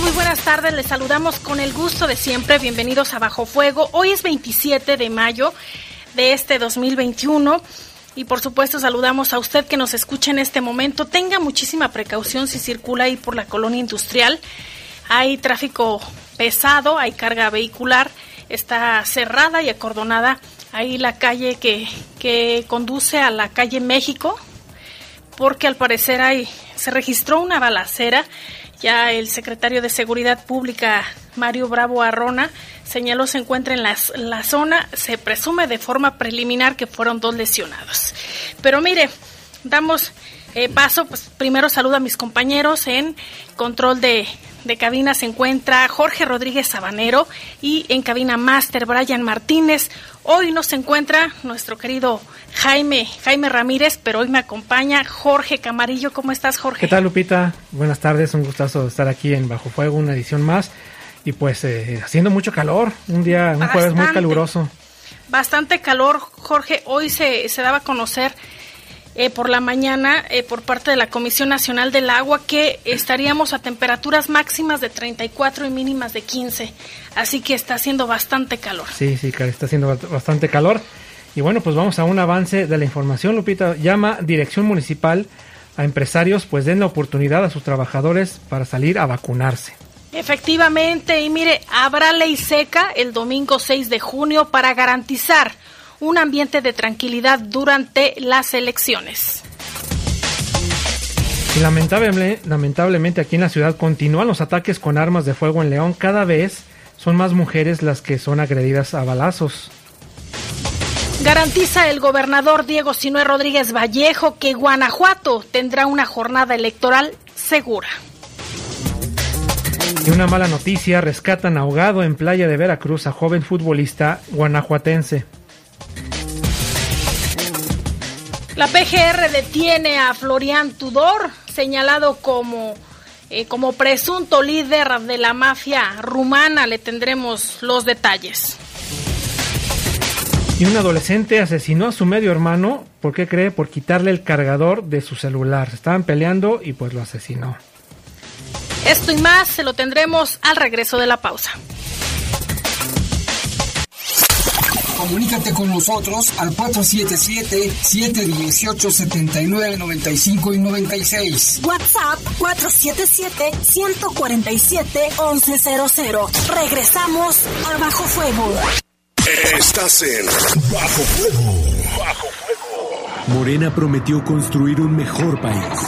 Muy buenas tardes, les saludamos con el gusto de siempre. Bienvenidos a Bajo Fuego. Hoy es 27 de mayo de este 2021 y por supuesto saludamos a usted que nos escucha en este momento. Tenga muchísima precaución si circula ahí por la colonia industrial. Hay tráfico pesado, hay carga vehicular, está cerrada y acordonada ahí la calle que, que conduce a la calle México porque al parecer hay, se registró una balacera ya el secretario de Seguridad Pública, Mario Bravo Arrona, señaló se encuentra en la, la zona. Se presume de forma preliminar que fueron dos lesionados. Pero mire, damos eh, paso, pues primero saludo a mis compañeros en control de, de cabina se encuentra Jorge Rodríguez Sabanero y en cabina máster Brian Martínez. Hoy nos encuentra nuestro querido Jaime, Jaime Ramírez, pero hoy me acompaña Jorge Camarillo. ¿Cómo estás, Jorge? ¿Qué tal, Lupita? Buenas tardes, un gustazo estar aquí en Bajo Fuego, una edición más. Y pues eh, haciendo mucho calor, un día, un jueves muy caluroso. Bastante calor, Jorge. Hoy se, se daba a conocer eh, por la mañana eh, por parte de la Comisión Nacional del Agua que estaríamos a temperaturas máximas de 34 y mínimas de 15. Así que está haciendo bastante calor. Sí, sí, está haciendo bastante calor. Y bueno, pues vamos a un avance de la información. Lupita llama Dirección Municipal a empresarios, pues den la oportunidad a sus trabajadores para salir a vacunarse. Efectivamente, y mire, habrá ley seca el domingo 6 de junio para garantizar un ambiente de tranquilidad durante las elecciones. Y lamentable, lamentablemente aquí en la ciudad continúan los ataques con armas de fuego en León. Cada vez son más mujeres las que son agredidas a balazos. Garantiza el gobernador Diego Sinué Rodríguez Vallejo que Guanajuato tendrá una jornada electoral segura. Y una mala noticia, rescatan ahogado en playa de Veracruz a joven futbolista guanajuatense. La PGR detiene a Florian Tudor, señalado como, eh, como presunto líder de la mafia rumana. Le tendremos los detalles. Y un adolescente asesinó a su medio hermano, ¿por qué cree? Por quitarle el cargador de su celular. estaban peleando y pues lo asesinó. Esto y más se lo tendremos al regreso de la pausa. Comunícate con nosotros al 477-718-7995 y 96. WhatsApp 477-147-1100. Regresamos a Bajo Fuego. Estás en Bajo Fuego. Bajo Fuego. Morena prometió construir un mejor país.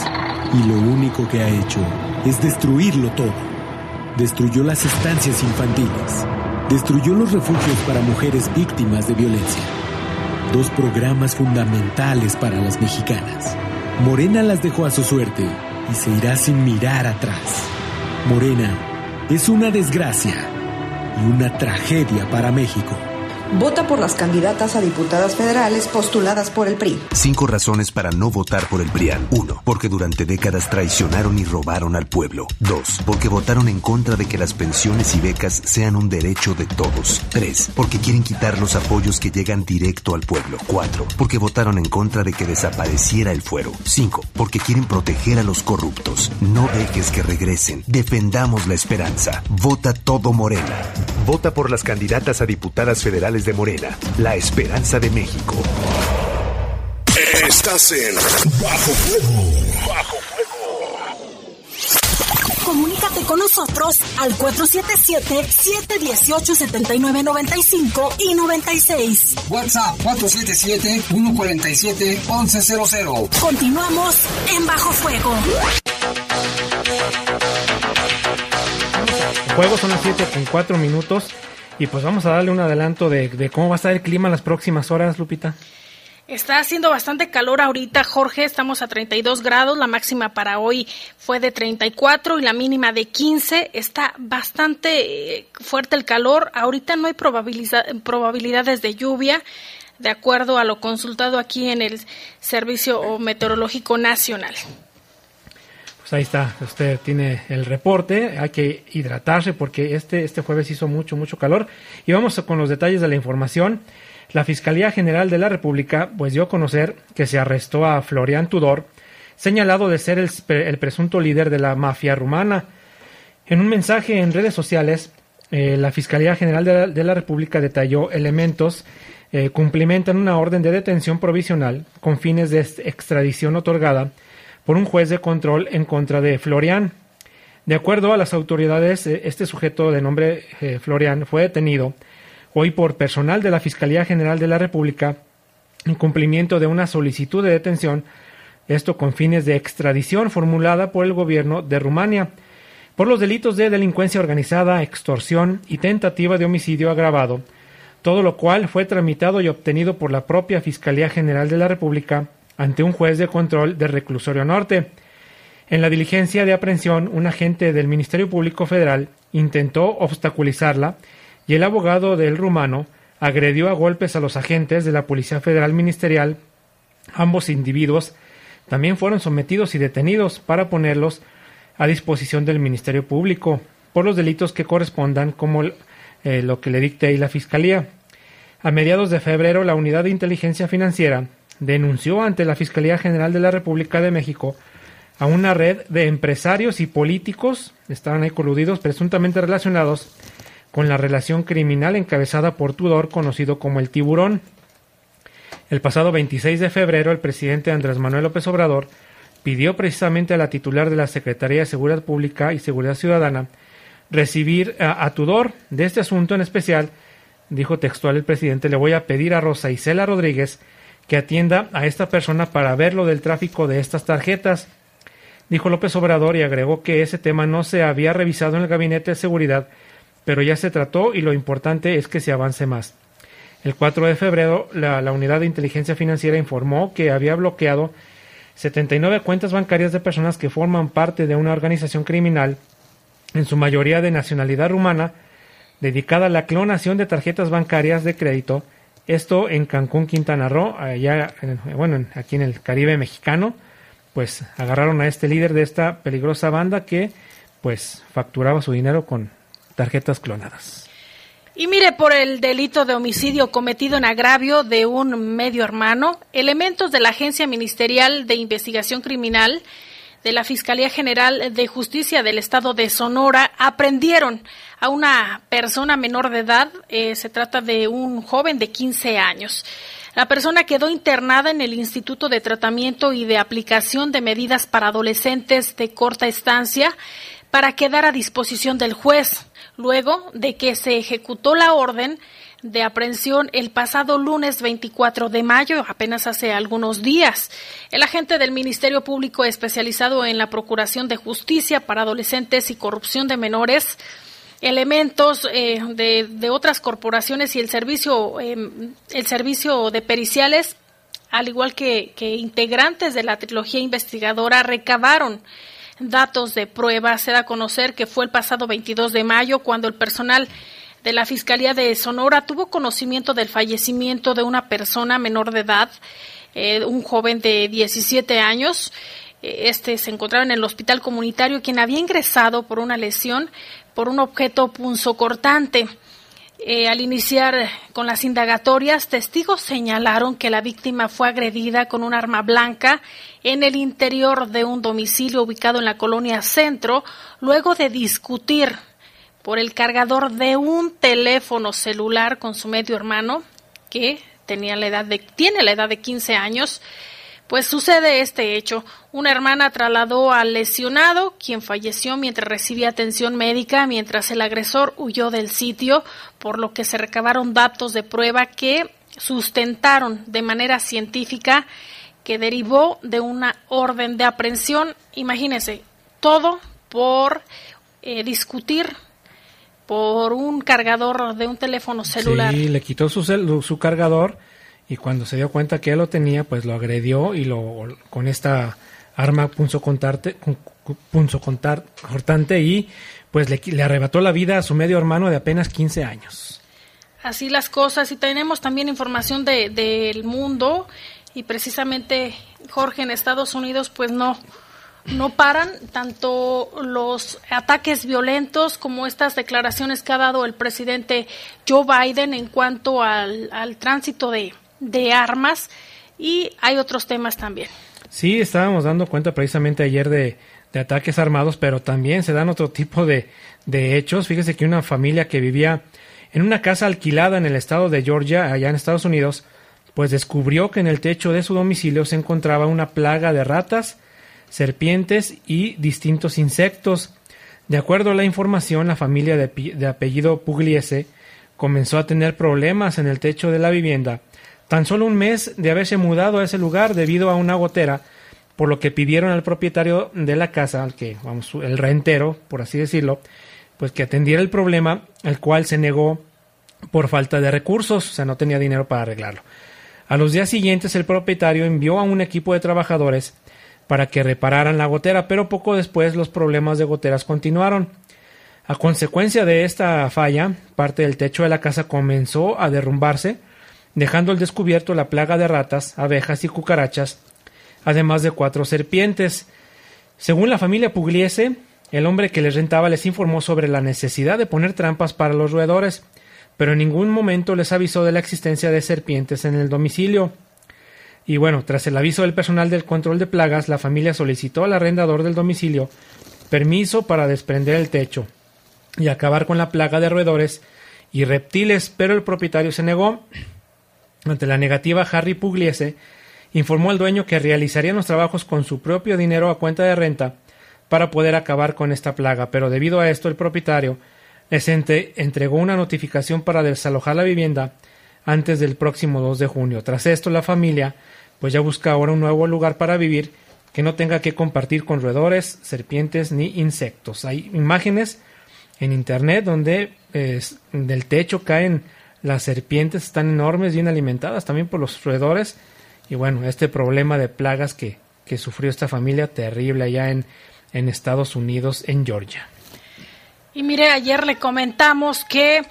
Y lo único que ha hecho es destruirlo todo. Destruyó las estancias infantiles destruyó los refugios para mujeres víctimas de violencia. Dos programas fundamentales para las mexicanas. Morena las dejó a su suerte y se irá sin mirar atrás. Morena es una desgracia y una tragedia para México. Vota por las candidatas a diputadas federales postuladas por el PRI. Cinco razones para no votar por el PRIAN. Uno, porque durante décadas traicionaron y robaron al pueblo. Dos, porque votaron en contra de que las pensiones y becas sean un derecho de todos. Tres, porque quieren quitar los apoyos que llegan directo al pueblo. Cuatro, porque votaron en contra de que desapareciera el fuero. Cinco, porque quieren proteger a los corruptos. No dejes que regresen. Defendamos la esperanza. Vota todo Morena. Vota por las candidatas a diputadas federales de Morena, la esperanza de México. Estás en Bajo Fuego. Bajo Fuego. Comunícate con nosotros al 477-718-7995 y 96. WhatsApp 477-147-1100. Continuamos en Bajo Fuego. Juego son las 7 con 4 minutos. Y pues vamos a darle un adelanto de, cómo va a estar el clima en las próximas horas, Lupita. Está haciendo bastante calor ahorita, Jorge. Estamos a 32 grados. La máxima para hoy fue de 34 y la mínima de 15. Está bastante eh, fuerte el calor. Ahorita no hay probabilidades de lluvia, de acuerdo a lo consultado aquí en el Servicio Meteorológico Nacional. Pues ahí está, usted tiene el reporte, hay que hidratarse porque este, este jueves hizo mucho, mucho calor. Y vamos con los detalles de la información. La Fiscalía General de la República pues dio a conocer que se arrestó a Florian Tudor, señalado de ser el, presunto líder de la mafia rumana. En un mensaje en redes sociales, eh, la Fiscalía General de la, República detalló elementos eh, cumplimentan una orden de detención provisional con fines de extradición otorgada por un juez de control en contra de Florian. De acuerdo a las autoridades, eh, este sujeto de nombre Florian fue detenido hoy por personal de la Fiscalía General de la República en cumplimiento de una solicitud de detención, esto con fines de extradición formulada por el gobierno de Rumania, por los delitos de delincuencia organizada, extorsión y tentativa de homicidio agravado, todo lo cual fue tramitado y obtenido por la propia Fiscalía General de la República ante un juez de control de Reclusorio Norte. En la diligencia de aprehensión, un agente del Ministerio Público Federal intentó obstaculizarla y el abogado del rumano agredió a golpes a los agentes de la Policía Federal Ministerial. Ambos individuos también fueron sometidos y detenidos para ponerlos a disposición del Ministerio Público por los delitos que correspondan como eh, lo que le dicte ahí la Fiscalía. A mediados de febrero, la Unidad de Inteligencia Financiera denunció ante la Fiscalía General de la República de México a una red de empresarios y políticos, estaban ahí coludidos, presuntamente relacionados con la relación criminal encabezada por Tudor, conocido como el tiburón. El pasado 26 de febrero, el presidente Andrés Manuel López Obrador pidió precisamente a la titular de la Secretaría de Seguridad Pública y Seguridad Ciudadana recibir a, Tudor de este asunto en especial. Dijo textual el presidente, le voy a pedir a Rosa Isela Rodríguez que atienda a esta persona para ver lo del tráfico de estas tarjetas. Dijo López Obrador y agregó que ese tema no se había revisado en el Gabinete de Seguridad pero ya se trató y lo importante es que se avance más. El 4 de febrero, la, Unidad de Inteligencia Financiera informó que había bloqueado 79 cuentas bancarias de personas que forman parte de una organización criminal, en su mayoría de nacionalidad rumana, dedicada a la clonación de tarjetas bancarias de crédito, esto en Cancún, Quintana Roo, allá, bueno, aquí en el Caribe mexicano, pues agarraron a este líder de esta peligrosa banda que pues facturaba su dinero con tarjetas clonadas. Y mire, por el delito de homicidio cometido en agravio de un medio hermano, elementos de la Agencia Ministerial de Investigación Criminal de la Fiscalía General de Justicia del Estado de Sonora aprendieron a una persona menor de edad. Eh, se trata de un joven de 15 años. La persona quedó internada en el Instituto de Tratamiento y de Aplicación de Medidas para Adolescentes de Corta Estancia para quedar a disposición del juez luego de que se ejecutó la orden de aprehensión el pasado lunes 24 de mayo, apenas hace algunos días. El agente del Ministerio Público especializado en la Procuración de Justicia para Adolescentes y Corrupción de Menores, elementos eh, de, otras corporaciones y el servicio, em, el servicio de periciales, al igual que, integrantes de la trilogía investigadora, recabaron datos de prueba. Se da a conocer que fue el pasado 22 de mayo cuando el personal de la Fiscalía de Sonora tuvo conocimiento del fallecimiento de una persona menor de edad, eh, un joven de 17 años. Eh, este se encontraba en el hospital comunitario, quien había ingresado por una lesión por un objeto punzocortante. Eh, al iniciar con las indagatorias, testigos señalaron que la víctima fue agredida con un arma blanca en el interior de un domicilio ubicado en la colonia Centro, luego de discutir por el cargador de un teléfono celular con su medio hermano, que tenía la edad de, tiene la edad de 15 años. Pues sucede este hecho. Una hermana trasladó al lesionado, quien falleció mientras recibía atención médica, mientras el agresor huyó del sitio, por lo que se recabaron datos de prueba que sustentaron de manera científica que derivó de una orden de aprehensión. Imagínense, todo por eh, discutir por un cargador de un teléfono celular. Sí, le quitó su, su cargador y cuando se dio cuenta que él lo tenía, pues lo agredió y lo con esta arma punzo cortante y pues le, le, arrebató la vida a su medio hermano de apenas 15 años. Así las cosas y tenemos también información del de, mundo y precisamente Jorge en Estados Unidos pues no no paran tanto los ataques violentos como estas declaraciones que ha dado el presidente Joe Biden en cuanto al, al tránsito de, de armas y hay otros temas también. Sí, estábamos dando cuenta precisamente ayer de, de ataques armados, pero también se dan otro tipo de, de, hechos. Fíjese que una familia que vivía en una casa alquilada en el estado de Georgia, allá en Estados Unidos, pues descubrió que en el techo de su domicilio se encontraba una plaga de ratas, serpientes y distintos insectos. De acuerdo a la información, la familia de, apellido Pugliese comenzó a tener problemas en el techo de la vivienda tan solo un mes de haberse mudado a ese lugar debido a una gotera, por lo que pidieron al propietario de la casa, al que, vamos, el rentero, por así decirlo, pues que atendiera el problema, el cual se negó por falta de recursos, o sea, no tenía dinero para arreglarlo. A los días siguientes el propietario envió a un equipo de trabajadores para que repararan la gotera, pero poco después los problemas de goteras continuaron. A consecuencia de esta falla, parte del techo de la casa comenzó a derrumbarse, dejando al descubierto la plaga de ratas, abejas y cucarachas, además de cuatro serpientes. Según la familia Pugliese, el hombre que les rentaba les informó sobre la necesidad de poner trampas para los roedores, pero en ningún momento les avisó de la existencia de serpientes en el domicilio. Y bueno, tras el aviso del personal del control de plagas, la familia solicitó al arrendador del domicilio permiso para desprender el techo y acabar con la plaga de roedores y reptiles, pero el propietario se negó ante la negativa, Harry Pugliese informó al dueño que realizarían los trabajos con su propio dinero a cuenta de renta para poder acabar con esta plaga, pero debido a esto el propietario les entregó una notificación para desalojar la vivienda antes del próximo 2 de junio. Tras esto, la familia pues ya busca ahora un nuevo lugar para vivir que no tenga que compartir con roedores, serpientes ni insectos. Hay imágenes en internet donde del techo caen las serpientes están enormes, bien alimentadas también por los roedores. Y bueno, este problema de plagas que, que sufrió esta familia terrible allá en, en Estados Unidos, en Georgia. Y mire, ayer le comentamos que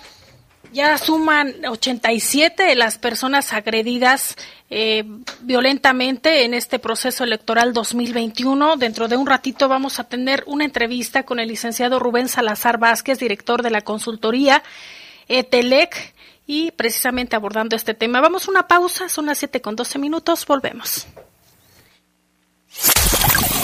ya suman 87 de las personas agredidas eh, violentamente en este proceso electoral 2021. Dentro de un ratito vamos a tener una entrevista con el licenciado Rubén Salazar Vázquez, director de la consultoría ETELEC y precisamente abordando este tema. Vamos a una pausa, son las 7 con 12 minutos, volvemos.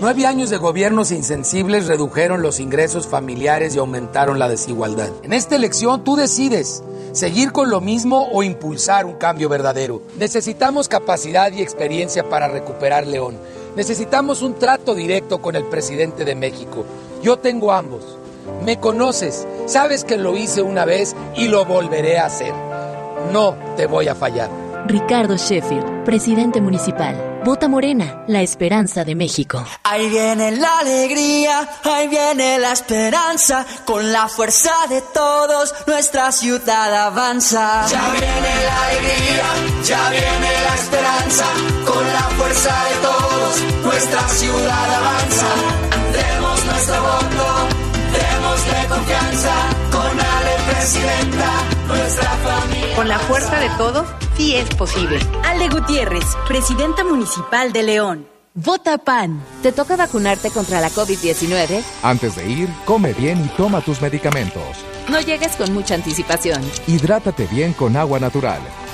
Nueve años de gobiernos insensibles redujeron los ingresos familiares y aumentaron la desigualdad. En esta elección tú decides seguir con lo mismo o impulsar un cambio verdadero. Necesitamos capacidad y experiencia para recuperar León. Necesitamos un trato directo con el presidente de México. Yo tengo ambos. Me conoces, sabes que lo hice una vez y lo volveré a hacer. No te voy a fallar. Ricardo Sheffield, presidente municipal. Vota Morena, la esperanza de México. Ahí viene la alegría, ahí viene la esperanza, con la fuerza de todos nuestra ciudad avanza. Ya viene la alegría, ya viene la esperanza, con la fuerza de todos nuestra ciudad avanza. Demos nuestro voto, démosle confianza, con Ale Presidenta, nuestra familia. Con la fuerza de todos sí es posible. Ale Gutiérrez, presidenta municipal de León. Vota PAN. ¿Te toca vacunarte contra la COVID-19? Antes de ir, come bien y toma tus medicamentos. No llegues con mucha anticipación. Hidrátate bien con agua natural.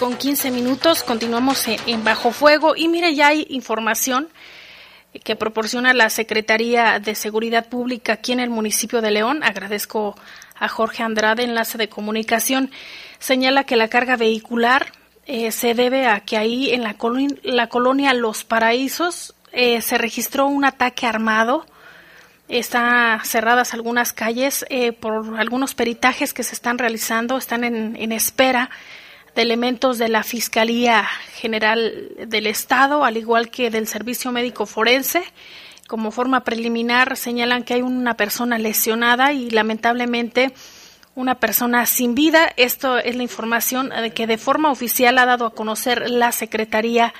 Con 15 minutos, continuamos en, Bajo Fuego y mire, ya hay información que proporciona la Secretaría de Seguridad Pública aquí en el municipio de León. Agradezco a Jorge Andrade, enlace de comunicación. Señala que la carga vehicular eh, se debe a que ahí en la, colonia, la colonia Los Paraísos eh, se registró un ataque armado. Están cerradas algunas calles eh, por algunos peritajes que se están realizando, están en, en espera de elementos de la Fiscalía General del Estado, al igual que del Servicio Médico Forense. Como forma preliminar señalan que hay una persona lesionada y lamentablemente una persona sin vida. Esto es la información que de forma oficial ha dado a conocer la Secretaría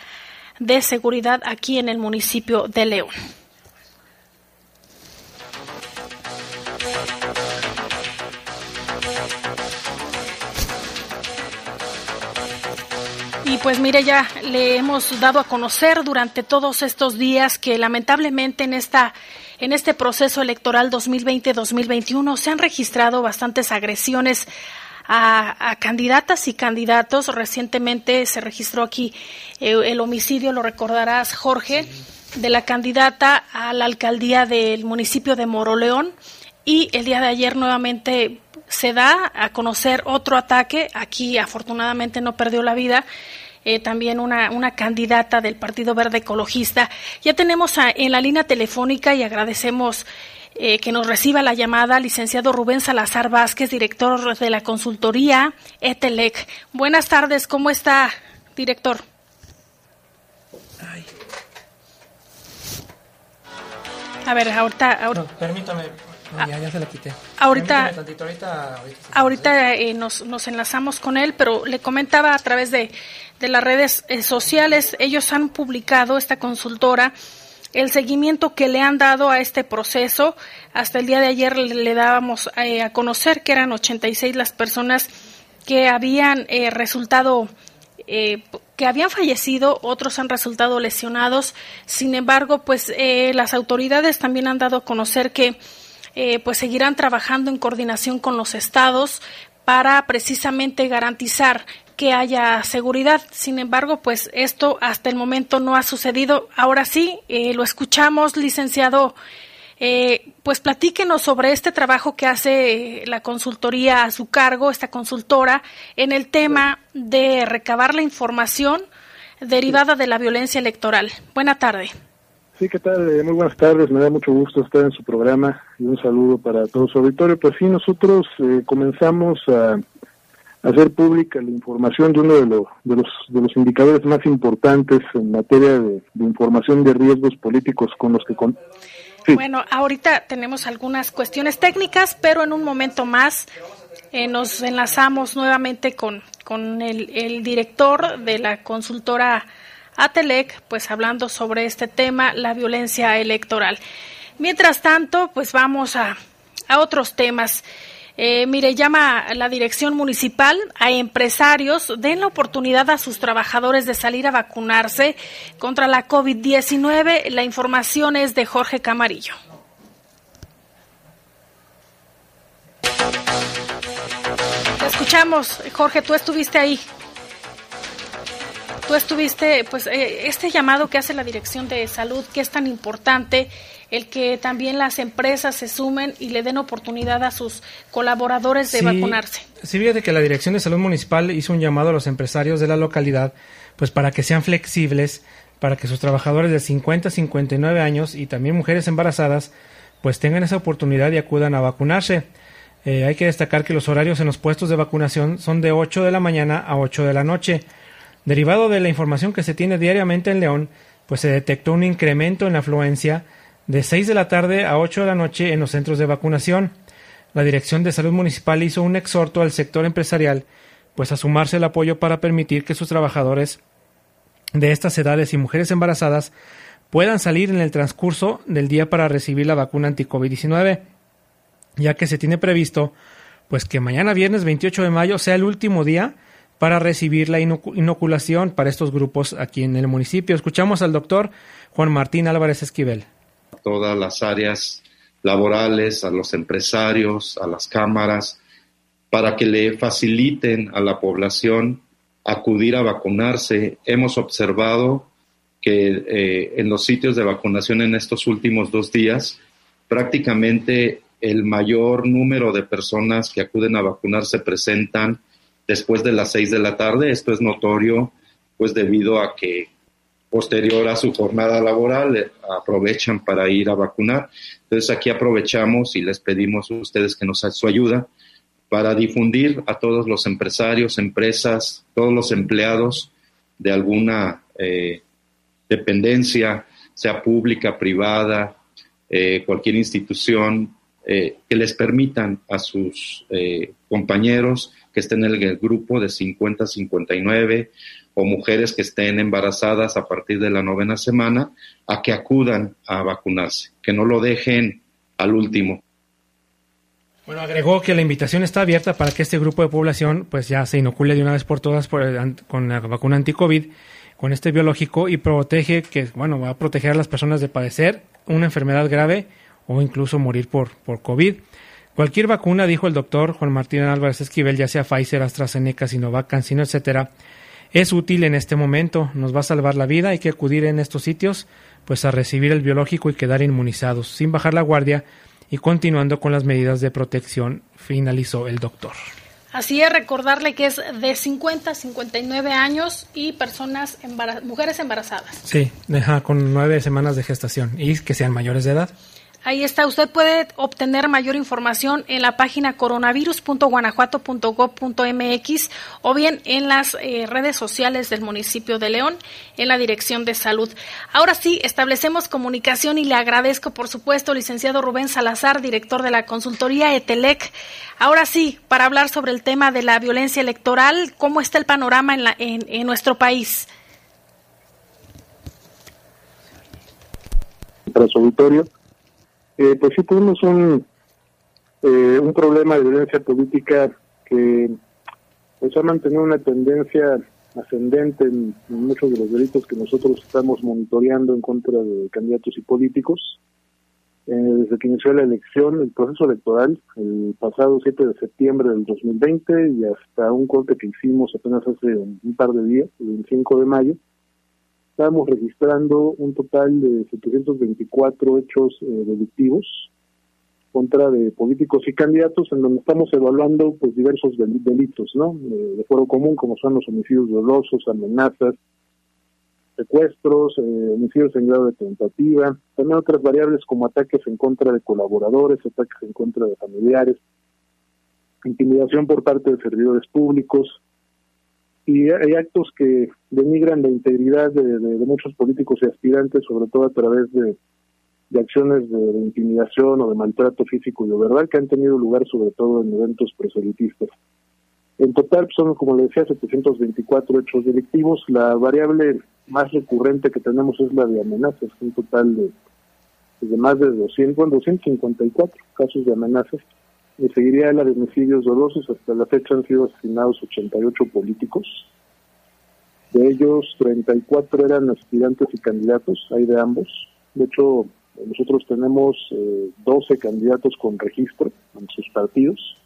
de Seguridad aquí en el municipio de León. Y pues mire, ya le hemos dado a conocer durante todos estos días que lamentablemente en esta en este proceso electoral 2020-2021 se han registrado bastantes agresiones a, candidatas y candidatos. Recientemente se registró aquí eh, el homicidio, lo recordarás, Jorge, de la candidata a la alcaldía del municipio de Moroleón. Y el día de ayer nuevamente se da a conocer otro ataque. Aquí afortunadamente no perdió la vida. Eh, también una, una, candidata del Partido Verde Ecologista. Ya tenemos a, en la línea telefónica y agradecemos eh, que nos reciba la llamada licenciado Rubén Salazar Vázquez, director de la consultoría ETELEC. Buenas tardes, ¿cómo está, director? Ay. A ver, ahorita... ahorita... No, permítame, no, ya, ya, se la quité. Ahorita, tantito, ahorita, ahorita, ahorita eh, nos, nos, enlazamos con él, pero le comentaba a través de, de las redes eh, sociales, ellos han publicado, esta consultora, el seguimiento que le han dado a este proceso. Hasta el día de ayer le, le dábamos eh, a conocer que eran 86 las personas que habían eh, resultado que habían fallecido, otros han resultado lesionados. Sin embargo, pues las autoridades también han dado a conocer que eh, pues seguirán trabajando en coordinación con los estados para precisamente garantizar que haya seguridad. Sin embargo, pues esto hasta el momento no ha sucedido. Ahora sí, eh, lo escuchamos, licenciado. Eh, pues platíquenos sobre este trabajo que hace la consultoría a su cargo, esta consultora, en el tema de recabar la información derivada de la violencia electoral. Buena tarde. Sí, ¿qué tal? Eh, muy buenas tardes, me da mucho gusto estar en su programa y un saludo para todo su auditorio. Pues sí, nosotros eh, comenzamos a, hacer pública la información de uno de, lo, de, los, de los indicadores más importantes en materia de, información de riesgos políticos con los que... Con... Bueno, ahorita tenemos algunas cuestiones técnicas, pero en un momento más eh, nos enlazamos nuevamente con, con el, el director de la consultora Atelec, pues hablando sobre este tema, la violencia electoral. Mientras tanto, pues vamos a, a otros temas. Eh, mire, llama la dirección municipal a empresarios, den la oportunidad a sus trabajadores de salir a vacunarse contra la COVID-19. La información es de Jorge Camarillo. Te escuchamos, Jorge, tú estuviste ahí tú estuviste, pues, eh, este llamado que hace la Dirección de Salud, que es tan importante, el que también las empresas se sumen y le den oportunidad a sus colaboradores de sí, vacunarse. Sí, fíjate que la Dirección de Salud Municipal hizo un llamado a los empresarios de la localidad, pues, para que sean flexibles, para que sus trabajadores de 50 a 59 años y también mujeres embarazadas, pues, tengan esa oportunidad y acudan a vacunarse. Eh, hay que destacar que los horarios en los puestos de vacunación son de 8 de la mañana a 8 de la noche. Derivado de la información que se tiene diariamente en León, pues se detectó un incremento en la afluencia de 6 de la tarde a 8 de la noche en los centros de vacunación. La Dirección de Salud Municipal hizo un exhorto al sector empresarial, pues a sumarse el apoyo para permitir que sus trabajadores de estas edades y mujeres embarazadas puedan salir en el transcurso del día para recibir la vacuna anti-COVID-19, ya que se tiene previsto pues que mañana viernes 28 de mayo sea el último día para recibir la inoculación para estos grupos aquí en el municipio. Escuchamos al doctor Juan Martín Álvarez Esquivel. Todas las áreas laborales, a los empresarios, a las cámaras, para que le faciliten a la población acudir a vacunarse. Hemos observado que eh, en los sitios de vacunación en estos últimos dos días, prácticamente el mayor número de personas que acuden a vacunarse se presentan después de las seis de la tarde. Esto es notorio, pues debido a que posterior a su jornada laboral eh, aprovechan para ir a vacunar. Entonces aquí aprovechamos y les pedimos a ustedes que nos su ayuda para difundir a todos los empresarios, empresas, todos los empleados de alguna eh, dependencia, sea pública, privada, eh, cualquier institución, eh, que les permitan a sus eh, compañeros que estén en el grupo de 50 a 59 o mujeres que estén embarazadas a partir de la novena semana a que acudan a vacunarse, que no lo dejen al último. Bueno, agregó que la invitación está abierta para que este grupo de población pues ya se inocule de una vez por todas con la vacuna anti-COVID, con este biológico y protege que, bueno, va a proteger a las personas de padecer una enfermedad grave o incluso morir por, por COVID. Cualquier vacuna, dijo el doctor Juan Martín Álvarez Esquivel, ya sea Pfizer, AstraZeneca, Sinovac, CanSino, etcétera, es útil en este momento, nos va a salvar la vida, hay que acudir en estos sitios pues a recibir el biológico y quedar inmunizados, sin bajar la guardia y continuando con las medidas de protección, finalizó el doctor. Así es, recordarle que es de 50 a 59 años y personas mujeres embarazadas. Sí, deja con nueve semanas de gestación y que sean mayores de edad. Ahí está, usted puede obtener mayor información en la página coronavirus.guanajuato.gov.mx o bien en las eh, redes sociales del municipio de León, en la Dirección de Salud. Ahora sí, establecemos comunicación y le agradezco, por supuesto, licenciado Rubén Salazar, director de la consultoría ETELEC. Ahora sí, para hablar sobre el tema de la violencia electoral, ¿cómo está el panorama en, la, en nuestro país? Auditorio eh, pues sí tenemos un, eh, un problema de violencia política que pues ha mantenido una tendencia ascendente en, muchos de los delitos que nosotros estamos monitoreando en contra de candidatos y políticos. Eh, desde que inició la elección, el proceso electoral, el pasado 7 de septiembre del 2020 y hasta un corte que hicimos apenas hace un, un par de días, el 25 de mayo, estamos registrando un total de 724 hechos eh, delictivos contra de políticos y candidatos en donde estamos evaluando pues diversos delitos, ¿no? Eh, de foro común como son los homicidios dolosos, amenazas, secuestros, eh, homicidios en grado de tentativa, también otras variables como ataques en contra de colaboradores, ataques en contra de familiares, intimidación por parte de servidores públicos, y hay actos que denigran la integridad de, muchos políticos y aspirantes, sobre todo a través de, acciones de, intimidación o de maltrato físico y de verdad que han tenido lugar sobre todo en eventos proselitistas. En total son, como le decía, 724 hechos delictivos. La variable más recurrente que tenemos es la de amenazas, un total de, más de 200, bueno, 254 casos de amenazas y seguiría la de homicidios dolosos. Hasta la fecha han sido asesinados 88 políticos. De ellos, 34 eran aspirantes y candidatos, hay de ambos. De hecho, nosotros tenemos 12 eh, candidatos con registro en sus partidos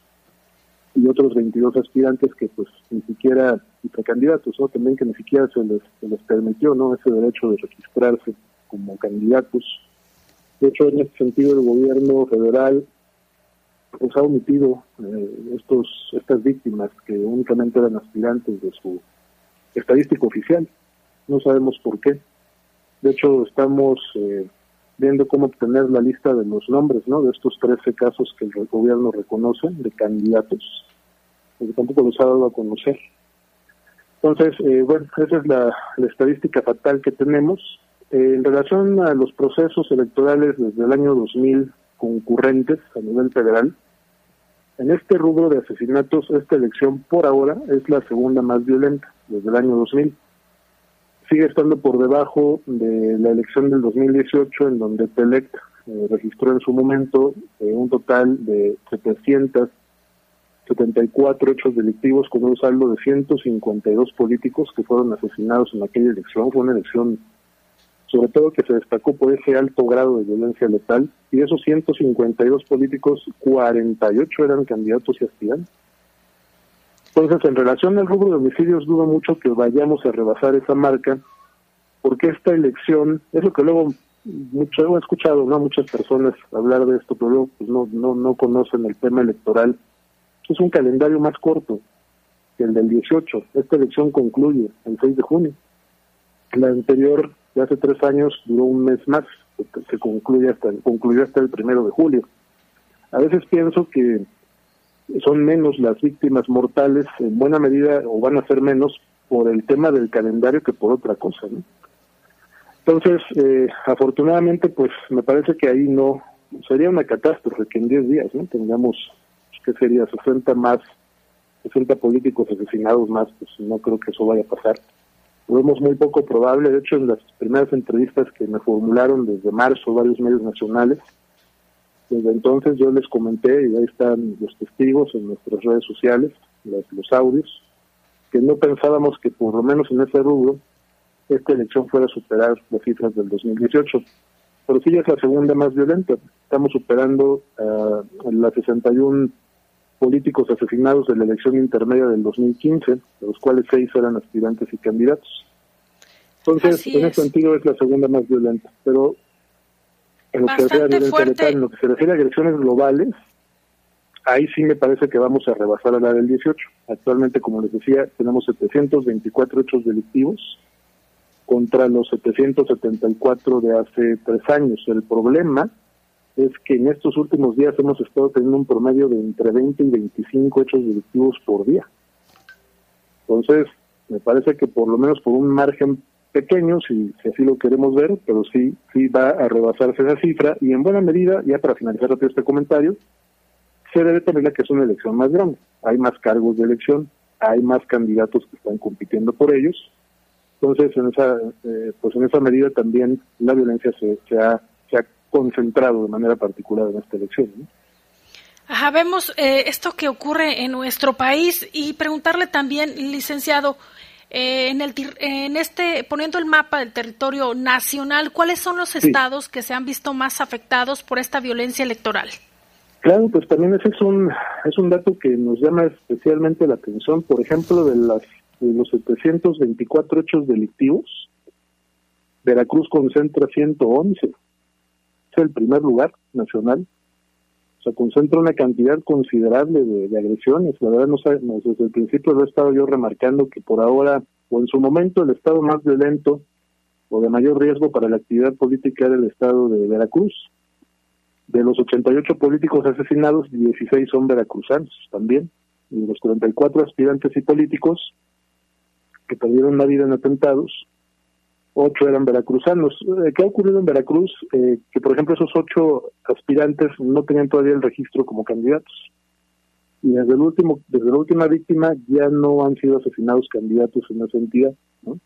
y otros 22 aspirantes que pues ni siquiera, y precandidatos, ¿no? También que ni siquiera se les, se les permitió, ¿no? Ese derecho de registrarse como candidatos. De hecho, en este sentido, el gobierno federal pues ha omitido eh, estos estas víctimas que únicamente eran aspirantes de su estadístico oficial. No sabemos por qué. De hecho, estamos eh, viendo cómo obtener la lista de los nombres ¿no? de estos 13 casos que el gobierno reconoce de candidatos, porque tampoco los ha dado a conocer. Entonces, eh, bueno, esa es la, la estadística fatal que tenemos en relación a los procesos electorales desde el año 2000 concurrentes a nivel federal, en este rubro de asesinatos, esta elección por ahora es la segunda más violenta desde el año 2000. Sigue estando por debajo de la elección del 2018, en donde Telec eh, registró en su momento eh, un total de 774 hechos delictivos con un saldo de 152 políticos que fueron asesinados en aquella elección. Fue una elección sobre todo que se destacó por ese alto grado de violencia letal, y de esos 152 políticos, 48 eran candidatos y aspirantes. Entonces, en relación al rubro de homicidios, dudo mucho que vayamos a rebasar esa marca, porque esta elección, es lo que luego mucho he escuchado ¿no? muchas personas hablar de esto, pero luego pues, no, no, no conocen el tema electoral. Es un calendario más corto que el del 18. Esta elección concluye el 6 de junio. La anterior de hace tres años duró un mes más, se concluye hasta, concluyó hasta el primero de julio. A veces pienso que son menos las víctimas mortales, en buena medida, o van a ser menos por el tema del calendario que por otra cosa. Entonces, eh, afortunadamente, pues me parece que ahí no, sería una catástrofe que en 10 días, ¿no? Tengamos, ¿qué sería? 60 más, 60 políticos asesinados más, pues no creo que eso vaya a pasar lo vemos muy poco probable. De hecho, en las primeras entrevistas que me formularon desde marzo varios medios nacionales, desde entonces yo les comenté, y ahí están los testigos en nuestras redes sociales, los, los audios, que no pensábamos que por lo menos en ese rubro esta elección fuera a superar las cifras del 2018. Pero sí es la segunda más violenta. Estamos superando uh, las 61 políticos asesinados de la elección intermedia del 2015, de los cuales seis eran aspirantes y candidatos. Entonces, en ese sentido es la segunda más violenta. Pero en lo, que se refiere a en lo que se refiere a agresiones globales, ahí sí me parece que vamos a rebasar a la del 18. Actualmente, como les decía, tenemos 724 hechos delictivos contra los 774 de hace tres años. El problema es que en estos últimos días hemos estado teniendo un promedio de entre 20 y 25 hechos delictivos por día. Entonces, me parece que por lo menos por un margen pequeño, si, así lo queremos ver, pero sí, sí va a rebasarse esa cifra y en buena medida, ya para finalizar rápido este comentario, se debe a que es una elección más grande. Hay más cargos de elección, hay más candidatos que están compitiendo por ellos. Entonces, en esa, eh, pues en esa medida también la violencia se, se ha concentrado de manera particular en esta elección. Ajá, vemos eh, esto que ocurre en nuestro país y preguntarle también, licenciado, eh, en, el, en este, poniendo el mapa del territorio nacional, ¿cuáles son los estados que se han visto más afectados por esta violencia electoral? Claro, pues también ese es un, es un dato que nos llama especialmente la atención. Por ejemplo, de, las, de los 724 hechos delictivos, Veracruz concentra 111 el primer lugar nacional. O sea, concentra una cantidad considerable de, agresiones. La verdad, no, desde el principio lo he estado yo remarcando que por ahora, o en su momento, el estado más violento o de mayor riesgo para la actividad política era el estado de Veracruz. De los 88 políticos asesinados, 16 son veracruzanos también. Y los 44 aspirantes y políticos que perdieron la vida en atentados, ocho eran veracruzanos. Eh, ¿Qué ha ocurrido en Veracruz? Eh, que, por ejemplo, esos ocho aspirantes no tenían todavía el registro como candidatos. Y desde el último, desde la última víctima ya no han sido asesinados candidatos en esa entidad. ¿no?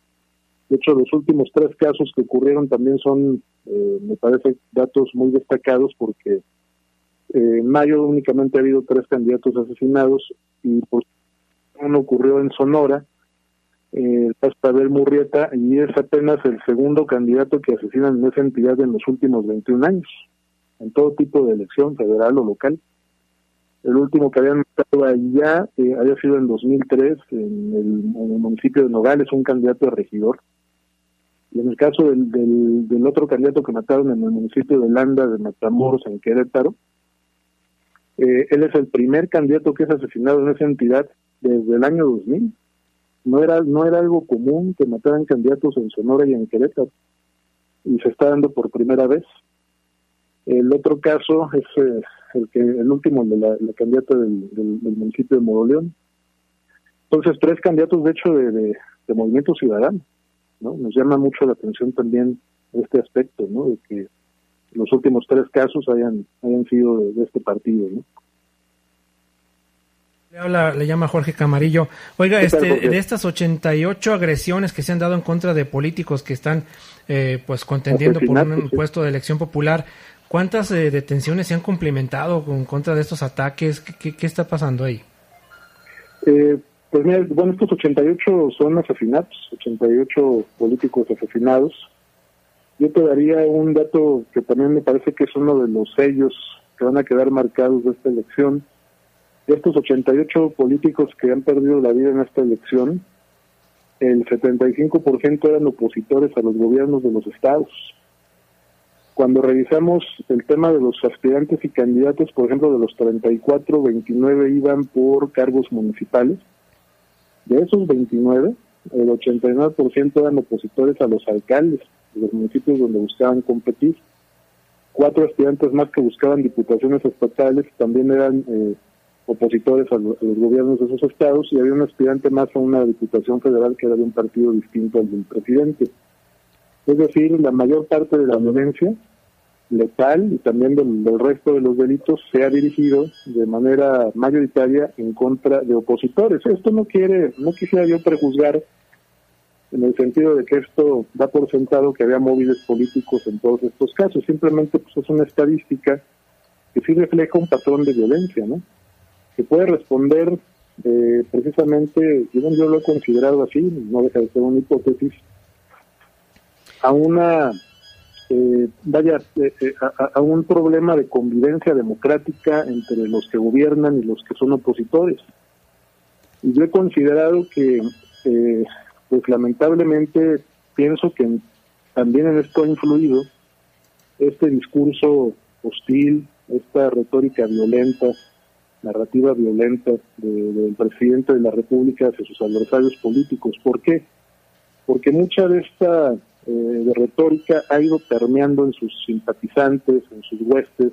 De hecho, los últimos tres casos que ocurrieron también son, eh, me parece, datos muy destacados porque en mayo únicamente ha habido tres candidatos asesinados y uno ocurrió en Sonora, eh, Pastabel Murrieta, y es apenas el segundo candidato que asesinan en esa entidad en los últimos 21 años, en todo tipo de elección, federal o local. El último que habían matado allá eh, había sido en 2003 en el, en el, municipio de Nogales, un candidato de regidor. Y en el caso del, del, del, otro candidato que mataron en el municipio de Landa, de Matamoros, en Querétaro, eh, él es el primer candidato que es asesinado en esa entidad desde el año 2000 no era no era algo común que mataran candidatos en Sonora y en Querétaro y se está dando por primera vez el otro caso es eh, el que el último de la, candidata del, municipio de Moroleón entonces tres candidatos de hecho de, de, Movimiento Ciudadano no nos llama mucho la atención también este aspecto, ¿no? De que los últimos tres casos hayan, hayan sido de, este partido, ¿no? Le, habla, le llama Jorge Camarillo. Oiga, este, de estas 88 agresiones que se han dado en contra de políticos que están eh, pues contendiendo por un puesto de elección popular, ¿cuántas eh, detenciones se han cumplimentado en contra de estos ataques? ¿Qué, qué, está pasando ahí? Eh, pues mira, bueno, estos 88 son asesinatos, 88 políticos asesinados. Yo te daría un dato que también me parece que es uno de los sellos que van a quedar marcados de esta elección de estos 88 políticos que han perdido la vida en esta elección, el 75% eran opositores a los gobiernos de los estados. Cuando revisamos el tema de los aspirantes y candidatos, por ejemplo, de los 34, 29 iban por cargos municipales. De esos 29, el 89% eran opositores a los alcaldes de los municipios donde buscaban competir. Cuatro aspirantes más que buscaban diputaciones estatales también eran eh, opositores a, los gobiernos de esos estados y había un aspirante más a una diputación federal que era de un partido distinto al del presidente. Es decir, la mayor parte de la violencia letal y también del, resto de los delitos se ha dirigido de manera mayoritaria en contra de opositores. Esto no quiere, no quisiera yo prejuzgar en el sentido de que esto da por sentado que había móviles políticos en todos estos casos, simplemente pues es una estadística que sí refleja un patrón de violencia, ¿no? Que puede responder eh, precisamente, yo, yo lo he considerado así, no deja de ser una hipótesis, a una, eh, vaya, eh, a, un problema de convivencia democrática entre los que gobiernan y los que son opositores. Y yo he considerado que, pues lamentablemente, pienso que también en esto ha influido este discurso hostil, esta retórica violenta, narrativa violenta del presidente de la República hacia sus adversarios políticos. ¿Por qué? Porque mucha de esta eh, retórica ha ido permeando en sus simpatizantes, en sus huestes,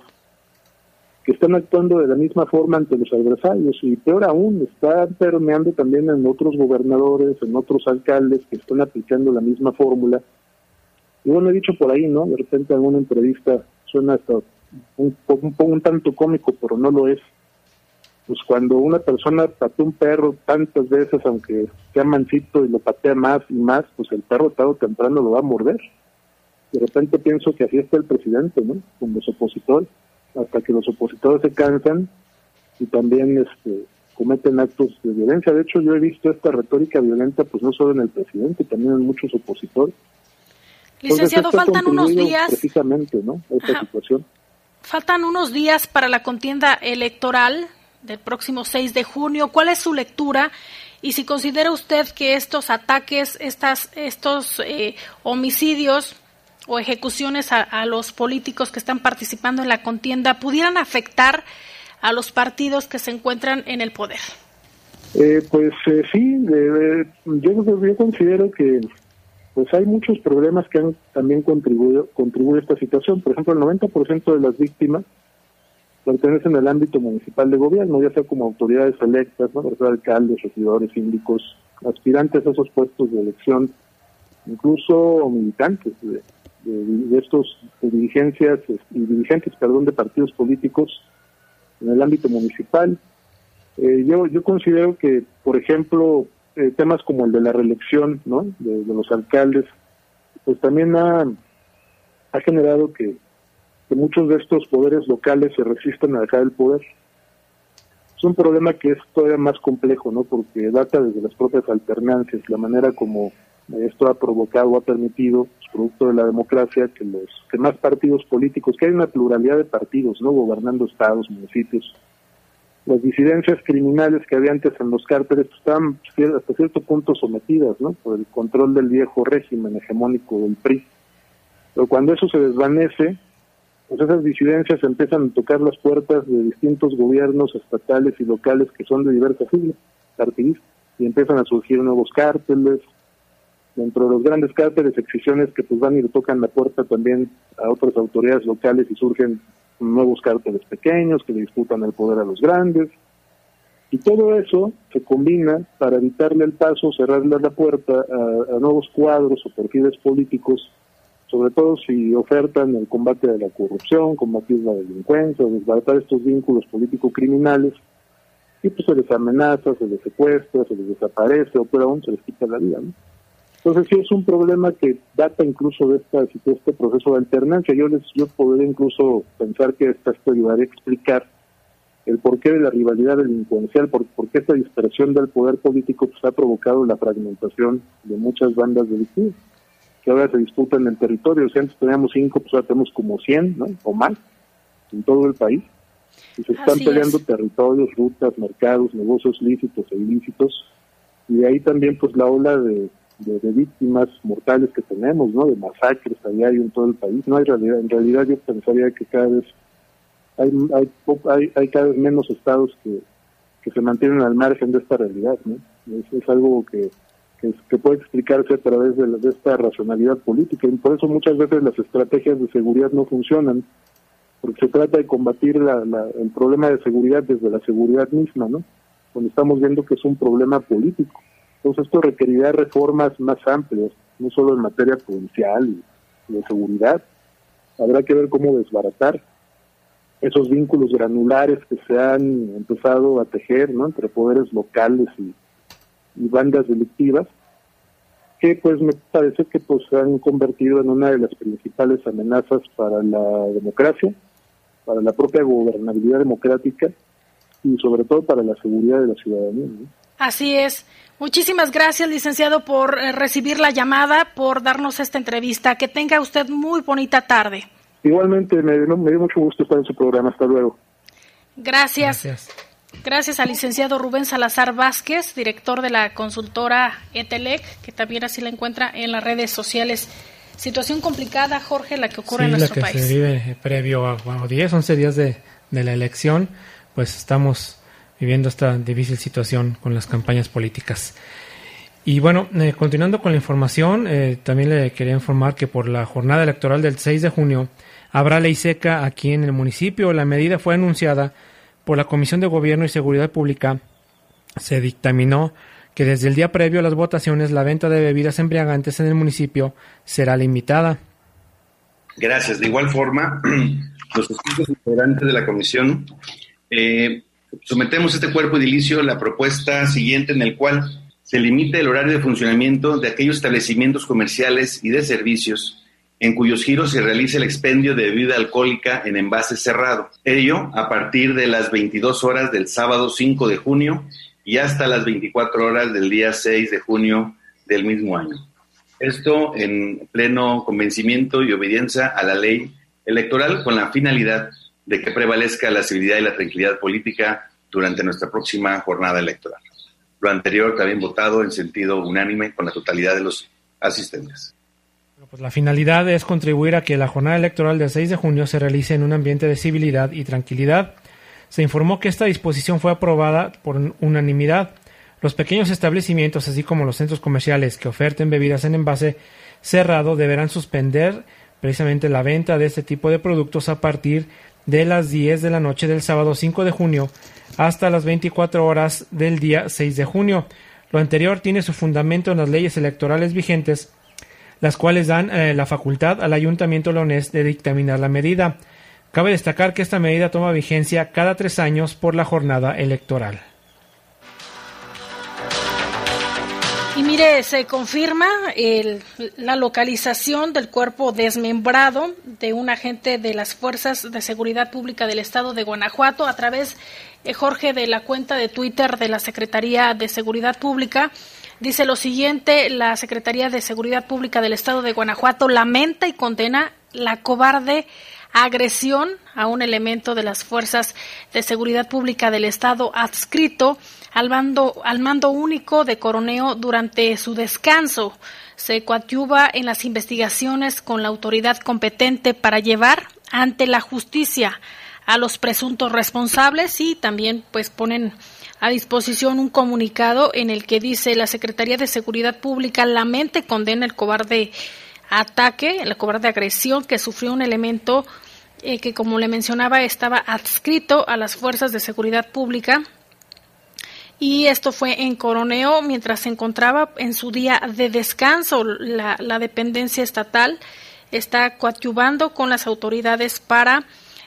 que están actuando de la misma forma ante los adversarios y peor aún, está permeando también en otros gobernadores, en otros alcaldes que están aplicando la misma fórmula. Y bueno, he dicho por ahí, ¿no? De repente en alguna entrevista suena hasta un, un, un tanto cómico, pero no lo es pues cuando una persona patea un perro tantas veces, aunque sea mansito y lo patea más y más, pues el perro tarde o temprano lo va a morder. De repente pienso que así está el presidente, ¿no? Con los opositores, hasta que los opositores se cansan y también este cometen actos de violencia. De hecho, yo he visto esta retórica violenta, pues no solo en el presidente, también en muchos opositores. Licenciado, faltan unos días. Precisamente, ¿no? Esta situación. Faltan unos días para la contienda electoral del próximo 6 de junio. ¿Cuál es su lectura? Y si considera usted que estos ataques, estas, estos eh, homicidios o ejecuciones a, los políticos que están participando en la contienda pudieran afectar a los partidos que se encuentran en el poder. Eh, pues eh, sí, yo, considero que pues hay muchos problemas que han también contribuido, contribuido a esta situación. Por ejemplo, el 90% de las víctimas pertenecen al ámbito municipal de gobierno, ya sea como autoridades electas, ¿no? alcaldes, regidores, síndicos, aspirantes a esos puestos de elección, incluso militantes de, estos dirigencias y dirigentes, perdón, de partidos políticos en el ámbito municipal. Eh, yo, yo considero que, por ejemplo, eh, temas como el de la reelección, ¿no? De, de los alcaldes, pues también ha, ha generado que que muchos de estos poderes locales se resisten a dejar el poder. Es un problema que es todavía más complejo, ¿no? Porque data desde las propias alternancias, la manera como esto ha provocado ha permitido, pues, producto de la democracia, que los que más partidos políticos, que hay una pluralidad de partidos, ¿no? Gobernando estados, municipios. Las disidencias criminales que había antes en los cárteles pues, estaban hasta cierto punto sometidas, ¿no? Por el control del viejo régimen hegemónico del PRI. Pero cuando eso se desvanece, pues esas disidencias empiezan a tocar las puertas de distintos gobiernos estatales y locales que son de diversas siglas partidistas y empiezan a surgir nuevos cárteles. Dentro de los grandes cárteles, excisiones que pues van y le tocan la puerta también a otras autoridades locales y surgen nuevos cárteles pequeños que le disputan el poder a los grandes. Y todo eso se combina para evitarle el paso, cerrarle la puerta a, a nuevos cuadros o perfiles políticos sobre todo si ofertan el combate de la corrupción, combatir la delincuencia, desbaratar estos vínculos político-criminales, y pues se les amenaza, se les secuestra, se les desaparece, o peor aún se les quita la vida. ¿no? Entonces sí es un problema que data incluso de, esta, este proceso de alternancia. Yo les yo podría incluso pensar que esta esto ayudaría a explicar el porqué de la rivalidad delincuencial, por, por qué esta dispersión del poder político pues, ha provocado la fragmentación de muchas bandas delictivas que ahora se disputan en el territorio. Si antes teníamos cinco, pues ahora tenemos como 100 ¿no? o más en todo el país. Y se están peleando territorios, rutas, mercados, negocios lícitos e ilícitos. Y de ahí también pues la ola de de, víctimas mortales que tenemos, ¿no? De masacres a diario en todo el país. No hay realidad. En realidad yo pensaría que cada vez hay, hay, hay, cada vez menos estados que, que se mantienen al margen de esta realidad, ¿no? Es, algo que, que, puede explicarse a través de, de esta racionalidad política y por eso muchas veces las estrategias de seguridad no funcionan porque se trata de combatir la, el problema de seguridad desde la seguridad misma, ¿no? Cuando estamos viendo que es un problema político. Entonces esto requerirá reformas más amplias, no solo en materia policial y de seguridad. Habrá que ver cómo desbaratar esos vínculos granulares que se han empezado a tejer ¿no? entre poderes locales y, bandas delictivas, que pues me parece que pues se han convertido en una de las principales amenazas para la democracia, para la propia gobernabilidad democrática y sobre todo para la seguridad de la ciudadanía. Así es. Muchísimas gracias, licenciado, por eh, recibir la llamada, por darnos esta entrevista. Que tenga usted muy bonita tarde. Igualmente, me, dio mucho gusto estar en su programa. Hasta luego. Gracias. Gracias. Al licenciado Rubén Salazar Vázquez, director de la consultora ETELEC, que también así la encuentra en las redes sociales. Situación complicada, Jorge, la que ocurre en nuestro la que Se vive previo a 10, 11 días de, de la elección, pues estamos viviendo esta difícil situación con las campañas políticas. Y bueno, eh, continuando con la información, eh, también le quería informar que por la jornada electoral del 6 de junio habrá ley seca aquí en el municipio. La medida fue anunciada por la Comisión de Gobierno y Seguridad Pública. Se dictaminó que desde el día previo a las votaciones la venta de bebidas embriagantes en el municipio será limitada. Gracias. De igual forma, los integrantes de la comisión eh, sometemos a este cuerpo edilicio la propuesta siguiente en el cual se limite el horario de funcionamiento de aquellos establecimientos comerciales y de servicios en cuyos giros se realice el expendio de bebida alcohólica en envase cerrado. Ello a partir de las 22 horas del sábado 5 de junio y hasta las 24 horas del día 6 de junio del mismo año. Esto en pleno convencimiento y obediencia a la ley electoral con la finalidad de que prevalezca la civilidad y la tranquilidad política durante nuestra próxima jornada electoral. Lo anterior también votado en sentido unánime con la totalidad de los asistentes. Pues la finalidad es contribuir a que la jornada electoral del 6 de junio se realice en un ambiente de civilidad y tranquilidad. Se informó que esta disposición fue aprobada por unanimidad. Los pequeños establecimientos, así como los centros comerciales que oferten bebidas en envase cerrado, deberán suspender precisamente la venta de este tipo de productos a partir de las 10 de la noche del sábado 5 de junio hasta las 24 horas del día 6 de junio. Lo anterior tiene su fundamento en las leyes electorales vigentes, las cuales dan eh, la facultad al Ayuntamiento leonés de dictaminar la medida. Cabe destacar que esta medida toma vigencia cada tres años por la jornada electoral. Y mire, se confirma la localización del cuerpo desmembrado de un agente de las Fuerzas de Seguridad Pública del Estado de Guanajuato a través, de Jorge, de la cuenta de Twitter de la Secretaría de Seguridad Pública. Dice lo siguiente, la Secretaría de Seguridad Pública del Estado de Guanajuato lamenta y condena la cobarde agresión a un elemento de las Fuerzas de Seguridad Pública del Estado adscrito al mando, al mando único de Coroneo durante su descanso. Se coadyuva en las investigaciones con la autoridad competente para llevar ante la justicia a los presuntos responsables y también pues ponen a disposición un comunicado en el que dice la Secretaría de Seguridad Pública lamenta y condena el cobarde ataque, la cobarde agresión que sufrió un elemento eh, que como le mencionaba estaba adscrito a las fuerzas de seguridad pública. Y esto fue en Coroneo mientras se encontraba en su día de descanso la, dependencia estatal está coadyuvando con las autoridades para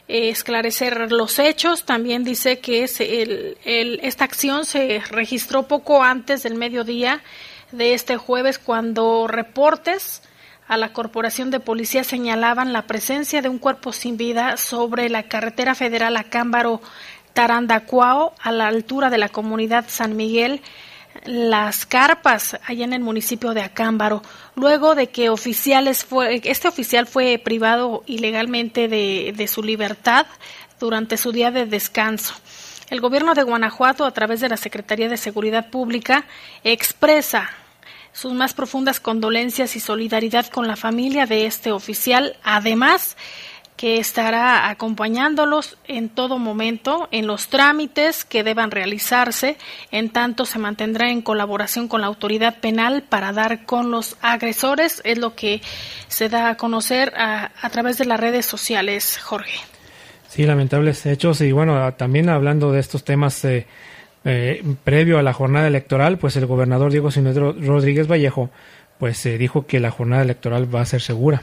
eh, esclarecer los hechos. También dice que esta acción se registró poco antes del mediodía de este jueves cuando reportes a la Corporación de Policía señalaban la presencia de un cuerpo sin vida sobre la carretera federal Acámbaro Tarandacuao a la altura de la comunidad San Miguel las carpas allá en el municipio de Acámbaro, luego de que oficiales fue, este oficial fue privado ilegalmente de, de su libertad durante su día de descanso. El gobierno de Guanajuato, a través de la Secretaría de Seguridad Pública, expresa sus más profundas condolencias y solidaridad con la familia de este oficial. Además, que estará acompañándolos en todo momento en los trámites que deban realizarse. En tanto, se mantendrá en colaboración con la autoridad penal para dar con los agresores. Es lo que se da a conocer a, través de las redes sociales, Jorge. Sí, lamentables hechos. Y bueno, también hablando de estos temas eh, eh, previo a la jornada electoral, pues el gobernador Diego Sinedro Rodríguez Vallejo pues eh, dijo que la jornada electoral va a ser segura.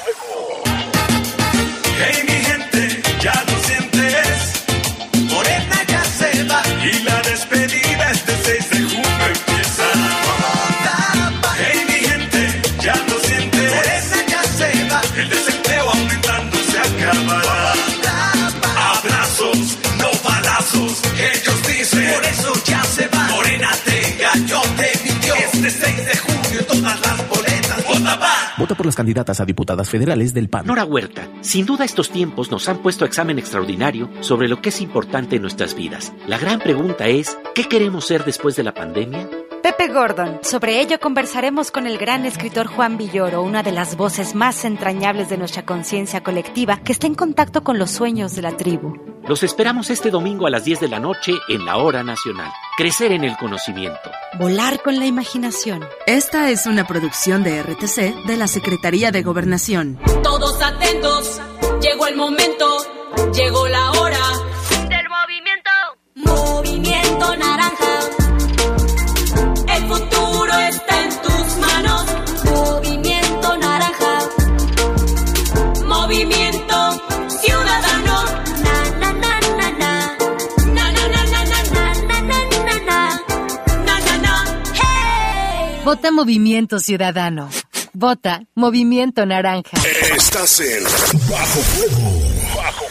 Por las candidatas a diputadas federales del PAN. Nora Huerta, sin duda estos tiempos nos han puesto examen extraordinario sobre lo que es importante en nuestras vidas. La gran pregunta es, ¿qué queremos ser después de la pandemia? Pepe Gordon. Sobre ello conversaremos con el gran escritor Juan Villoro, una de las voces más entrañables de nuestra conciencia colectiva que está en contacto con los sueños de la tribu. Los esperamos este domingo a las 10 de la noche en la Hora Nacional. Crecer en el conocimiento. Volar con la imaginación. Esta es una producción de RTC de la Secretaría de Gobernación. Todos atentos, llegó el momento, llegó la hora del movimiento. Movimiento naranja. Vota Movimiento Ciudadano. Vota Movimiento Naranja. Estás en Bajo Fuego. Bajo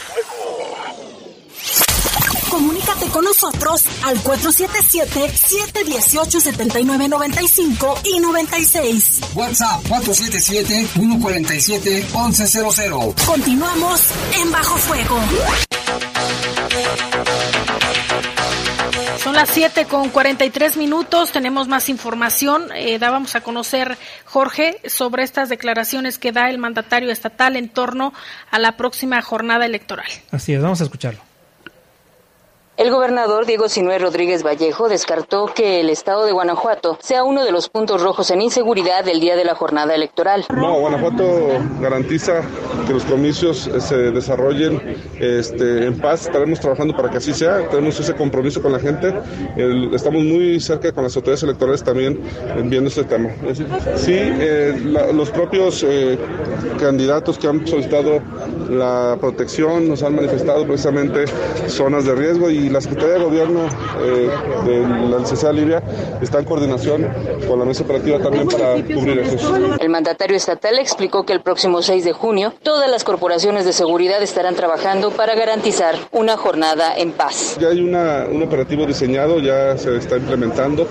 Comunícate con nosotros al 477-718-7995 y 96. WhatsApp 477-147-1100. Continuamos en Bajo Fuego. Son las 7 con 43 minutos. Tenemos más información. Eh, dábamos a conocer, Jorge, sobre estas declaraciones que da el mandatario estatal en torno a la próxima jornada electoral. Así es, vamos a escucharlo. El gobernador Diego Sinué Rodríguez Vallejo descartó que el estado de Guanajuato sea uno de los puntos rojos en inseguridad del día de la jornada electoral. No, Guanajuato garantiza que los comicios eh, se desarrollen este, en paz. Estaremos trabajando para que así sea. Tenemos ese compromiso con la gente. El, estamos muy cerca con las autoridades electorales también viendo este tema. Sí, eh, la, los propios eh, candidatos que han solicitado la protección nos han manifestado precisamente zonas de riesgo y la Secretaría de Gobierno eh, de la licenciada Livia está en coordinación con la mesa operativa también para cubrir eso. El mandatario estatal explicó que el próximo 6 de junio todas las corporaciones de seguridad estarán trabajando para garantizar una jornada en paz. Ya hay una, un operativo diseñado, ya se está implementando.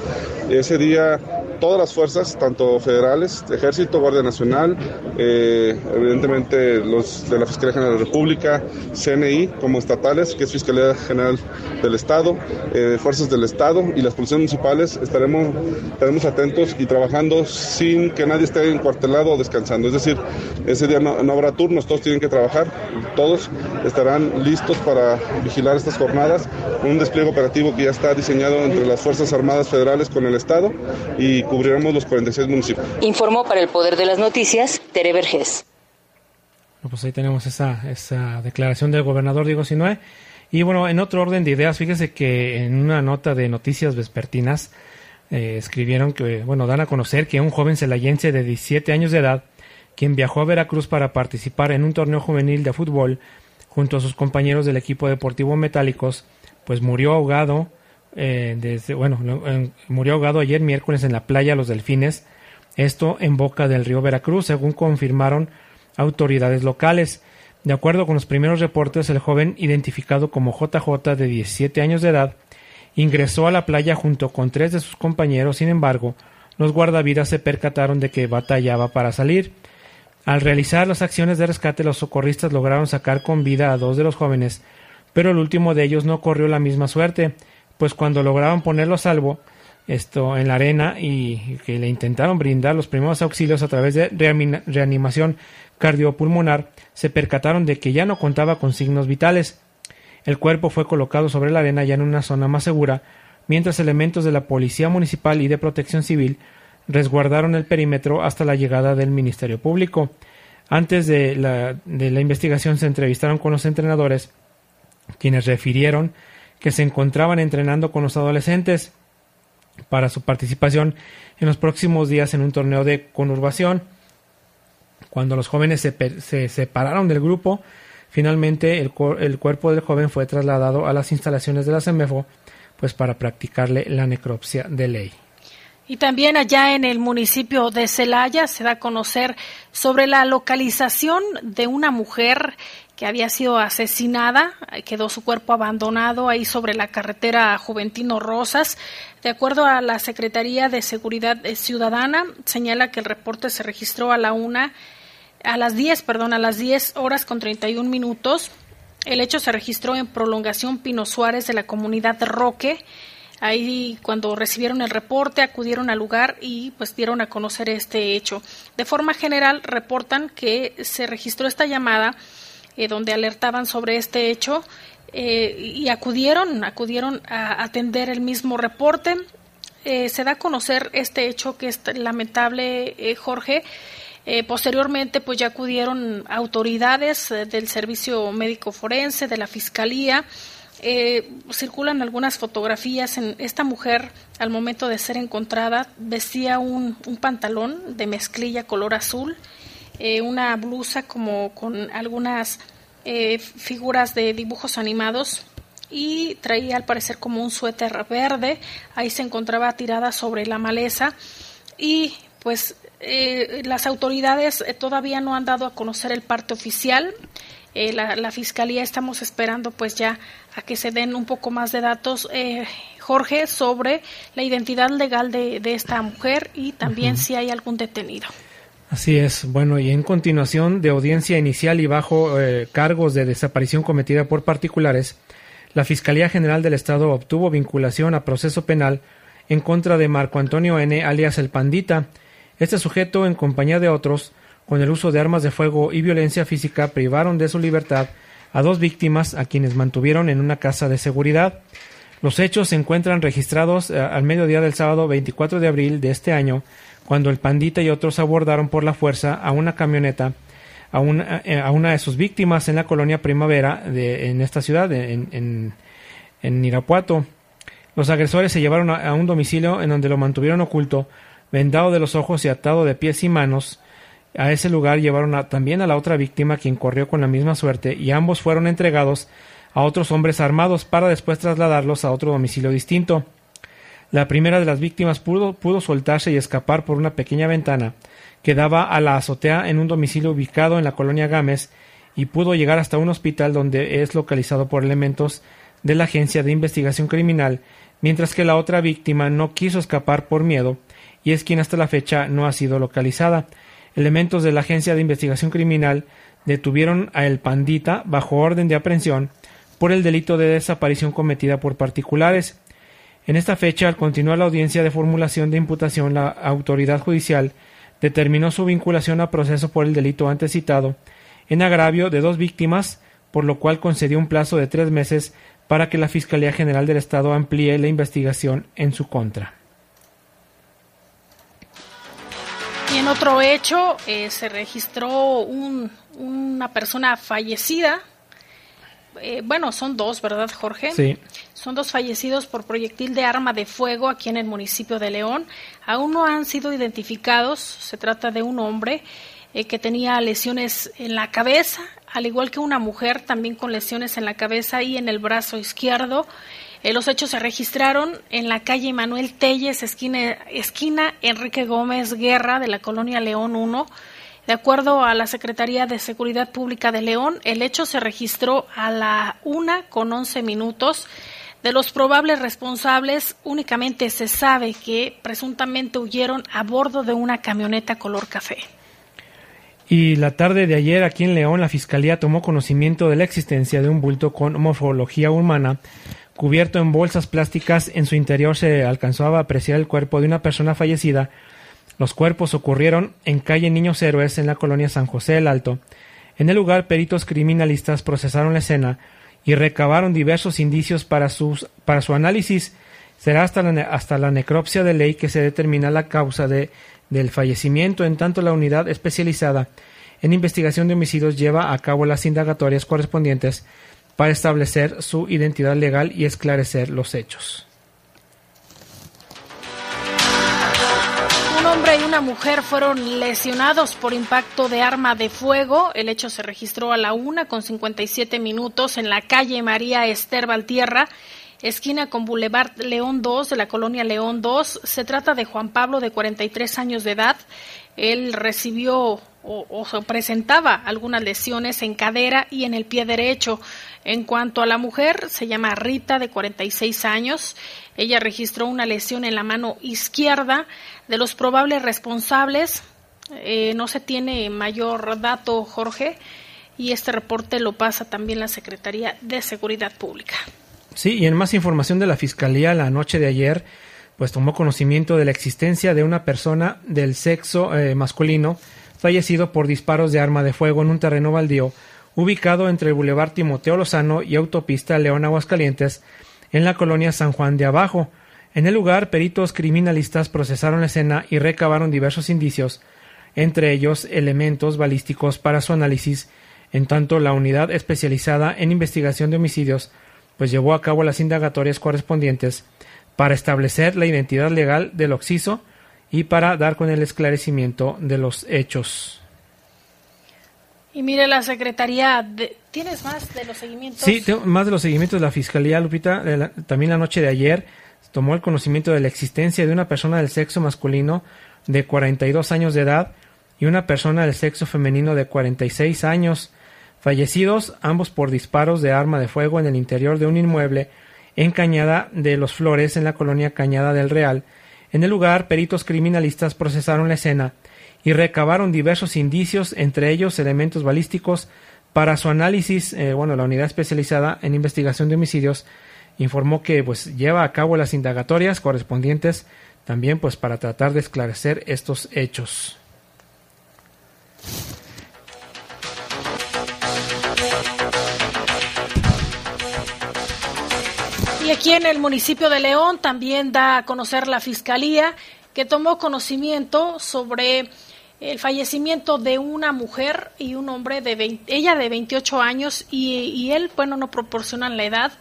Ese día todas las fuerzas, tanto federales, Ejército, Guardia Nacional, eh, evidentemente los de la Fiscalía General de la República, CNI, como estatales, que es Fiscalía General del Estado, eh, fuerzas del Estado y las policías municipales, estaremos, estaremos atentos y trabajando sin que nadie esté encuartelado o descansando. Es decir, ese día no, no habrá turnos, todos tienen que trabajar, todos estarán listos para vigilar estas jornadas, un despliegue operativo que ya está diseñado entre las Fuerzas Armadas Federales con el Estado y cubriremos los 46 municipios. Informó para el Poder de las Noticias Tere Vergés. Pues ahí tenemos esa, esa declaración del gobernador Diego Sinue. Y bueno, en otro orden de ideas, fíjese que en una nota de noticias vespertinas eh, escribieron que, bueno, dan a conocer que un joven celayense de 17 años de edad, quien viajó a Veracruz para participar en un torneo juvenil de fútbol junto a sus compañeros del equipo deportivo Metálicos, pues murió ahogado, eh, desde, bueno, murió ahogado ayer miércoles en la playa Los Delfines, esto en boca del río Veracruz, según confirmaron autoridades locales. De acuerdo con los primeros reportes, el joven, identificado como JJ de 17 años de edad, ingresó a la playa junto con tres de sus compañeros, sin embargo, los guardavidas se percataron de que batallaba para salir. Al realizar las acciones de rescate, los socorristas lograron sacar con vida a dos de los jóvenes, pero el último de ellos no corrió la misma suerte, pues cuando lograron ponerlo a salvo, esto en la arena y que le intentaron brindar los primeros auxilios a través de reanimación cardiopulmonar, se percataron de que ya no contaba con signos vitales. El cuerpo fue colocado sobre la arena ya en una zona más segura, mientras elementos de la Policía Municipal y de Protección Civil resguardaron el perímetro hasta la llegada del Ministerio Público. Antes de la, de la investigación se entrevistaron con los entrenadores, quienes refirieron que se encontraban entrenando con los adolescentes para su participación en los próximos días en un torneo de conurbación. Cuando los jóvenes se, se separaron del grupo, finalmente el, el, cuerpo del joven fue trasladado a las instalaciones de la CEMEFO pues para practicarle la necropsia de ley. Y también allá en el municipio de Celaya se da a conocer sobre la localización de una mujer que había sido asesinada, quedó su cuerpo abandonado ahí sobre la carretera Juventino Rosas. De acuerdo a la Secretaría de Seguridad Ciudadana, señala que el reporte se registró a la una, a las 10, perdón, a las 10 horas con 31 minutos. El hecho se registró en prolongación Pino Suárez de la comunidad Roque. Ahí cuando recibieron el reporte acudieron al lugar y pues dieron a conocer este hecho. De forma general reportan que se registró esta llamada eh, donde alertaban sobre este hecho eh, y acudieron, acudieron a atender el mismo reporte. Eh, se da a conocer este hecho que es lamentable, Jorge. posteriormente, pues ya acudieron autoridades del Servicio Médico Forense, de la Fiscalía, eh, circulan algunas fotografías en esta mujer al momento de ser encontrada vestía un, un pantalón de mezclilla color azul eh, una blusa como con algunas eh, figuras de dibujos animados y traía al parecer como un suéter verde. Ahí se encontraba tirada sobre la maleza y pues las autoridades todavía no han dado a conocer el parte oficial. Eh, la, la, fiscalía estamos esperando pues ya a que se den un poco más de datos eh, Jorge sobre la identidad legal de, de esta mujer y también uh -huh. si hay algún detenido Así es. Bueno, y en continuación de audiencia inicial y bajo eh, cargos de desaparición cometida por particulares, la Fiscalía General del Estado obtuvo vinculación a proceso penal en contra de Marco Antonio N., alias El Pandita. Este sujeto, en compañía de otros, con el uso de armas de fuego y violencia física, privaron de su libertad a dos víctimas a quienes mantuvieron en una casa de seguridad. Los hechos se encuentran registrados eh, al mediodía del sábado 24 de abril de este año, cuando el pandita y otros abordaron por la fuerza a una camioneta a una, eh, una de sus víctimas en la colonia Primavera de, en esta ciudad, en, en, Irapuato. Los agresores se llevaron a, un domicilio en donde lo mantuvieron oculto, vendado de los ojos y atado de pies y manos. A ese lugar llevaron también a la otra víctima, quien corrió con la misma suerte, y ambos fueron entregados a otros hombres armados para después trasladarlos a otro domicilio distinto. La primera de las víctimas pudo, soltarse y escapar por una pequeña ventana que daba a la azotea en un domicilio ubicado en la colonia Gámez y pudo llegar hasta un hospital donde es localizado por elementos de la Agencia de Investigación Criminal, mientras que la otra víctima no quiso escapar por miedo y es quien hasta la fecha no ha sido localizada. Elementos de la Agencia de Investigación Criminal detuvieron a El Pandita bajo orden de aprehensión por el delito de desaparición cometida por particulares. En esta fecha, al continuar la audiencia de formulación de imputación, la autoridad judicial determinó su vinculación a proceso por el delito antes citado, en agravio de dos víctimas, por lo cual concedió un plazo de tres meses para que la Fiscalía General del Estado amplíe la investigación en su contra. Y en otro hecho, eh, se registró un, una persona fallecida. Eh, bueno, son dos, ¿verdad, Jorge? Sí. Son dos fallecidos por proyectil de arma de fuego aquí en el municipio de León. Aún no han sido identificados. Se trata de un hombre eh, que tenía lesiones en la cabeza, al igual que una mujer también con lesiones en la cabeza y en el brazo izquierdo. Eh, los hechos se registraron en la calle Manuel Telles, esquina, esquina Enrique Gómez Guerra de la colonia León 1. De acuerdo a la Secretaría de Seguridad Pública de León, el hecho se registró a la una con 11 minutos. De los probables responsables, únicamente se sabe que presuntamente huyeron a bordo de una camioneta color café. Y la tarde de ayer aquí en León la Fiscalía tomó conocimiento de la existencia de un bulto con morfología humana cubierto en bolsas plásticas. En su interior se alcanzó a apreciar el cuerpo de una persona fallecida. Los cuerpos ocurrieron en calle Niños Héroes en la colonia San José del Alto. En el lugar, peritos criminalistas procesaron la escena y recabaron diversos indicios para, para su análisis. Será hasta la, hasta la necropsia de ley que se determina la causa de, del fallecimiento, en tanto la unidad especializada en investigación de homicidios lleva a cabo las indagatorias correspondientes para establecer su identidad legal y esclarecer los hechos. Una mujer fueron lesionados por impacto de arma de fuego. El hecho se registró a la una con 57 minutos en la calle María Esther Valtierra, esquina con Boulevard León 2 de la colonia León 2. Se trata de Juan Pablo, de 43 años de edad. Él recibió o, o, presentaba algunas lesiones en cadera y en el pie derecho. En cuanto a la mujer, se llama Rita, de 46 años. Ella registró una lesión en la mano izquierda. De los probables responsables, eh, no se tiene mayor dato, Jorge, y este reporte lo pasa también la Secretaría de Seguridad Pública. Sí, y en más información de la Fiscalía, la noche de ayer, pues tomó conocimiento de la existencia de una persona del sexo eh, masculino fallecido por disparos de arma de fuego en un terreno baldío ubicado entre el Boulevard Timoteo Lozano y Autopista León Aguascalientes, en la colonia San Juan de Abajo. En el lugar, peritos criminalistas procesaron la escena y recabaron diversos indicios, entre ellos elementos balísticos para su análisis, en tanto la unidad especializada en investigación de homicidios pues llevó a cabo las indagatorias correspondientes para establecer la identidad legal del occiso y para dar con el esclarecimiento de los hechos. Y mire, la Secretaría, de... ¿tienes más de los seguimientos? Sí, tengo más de los seguimientos de la Fiscalía, Lupita. La, también la noche de ayer tomó el conocimiento de la existencia de una persona del sexo masculino de 42 años de edad y una persona del sexo femenino de 46 años, fallecidos ambos por disparos de arma de fuego en el interior de un inmueble en Cañada de los Flores, en la colonia Cañada del Real. En el lugar, peritos criminalistas procesaron la escena y recabaron diversos indicios, entre ellos elementos balísticos, para su análisis. Eh, bueno, la unidad especializada en investigación de homicidios informó que pues lleva a cabo las indagatorias correspondientes también pues para tratar de esclarecer estos hechos. Y aquí en el municipio de León también da a conocer la fiscalía que tomó conocimiento sobre el fallecimiento de una mujer y un hombre de 20, ella de 28 años y, él, bueno, no proporcionan la edad,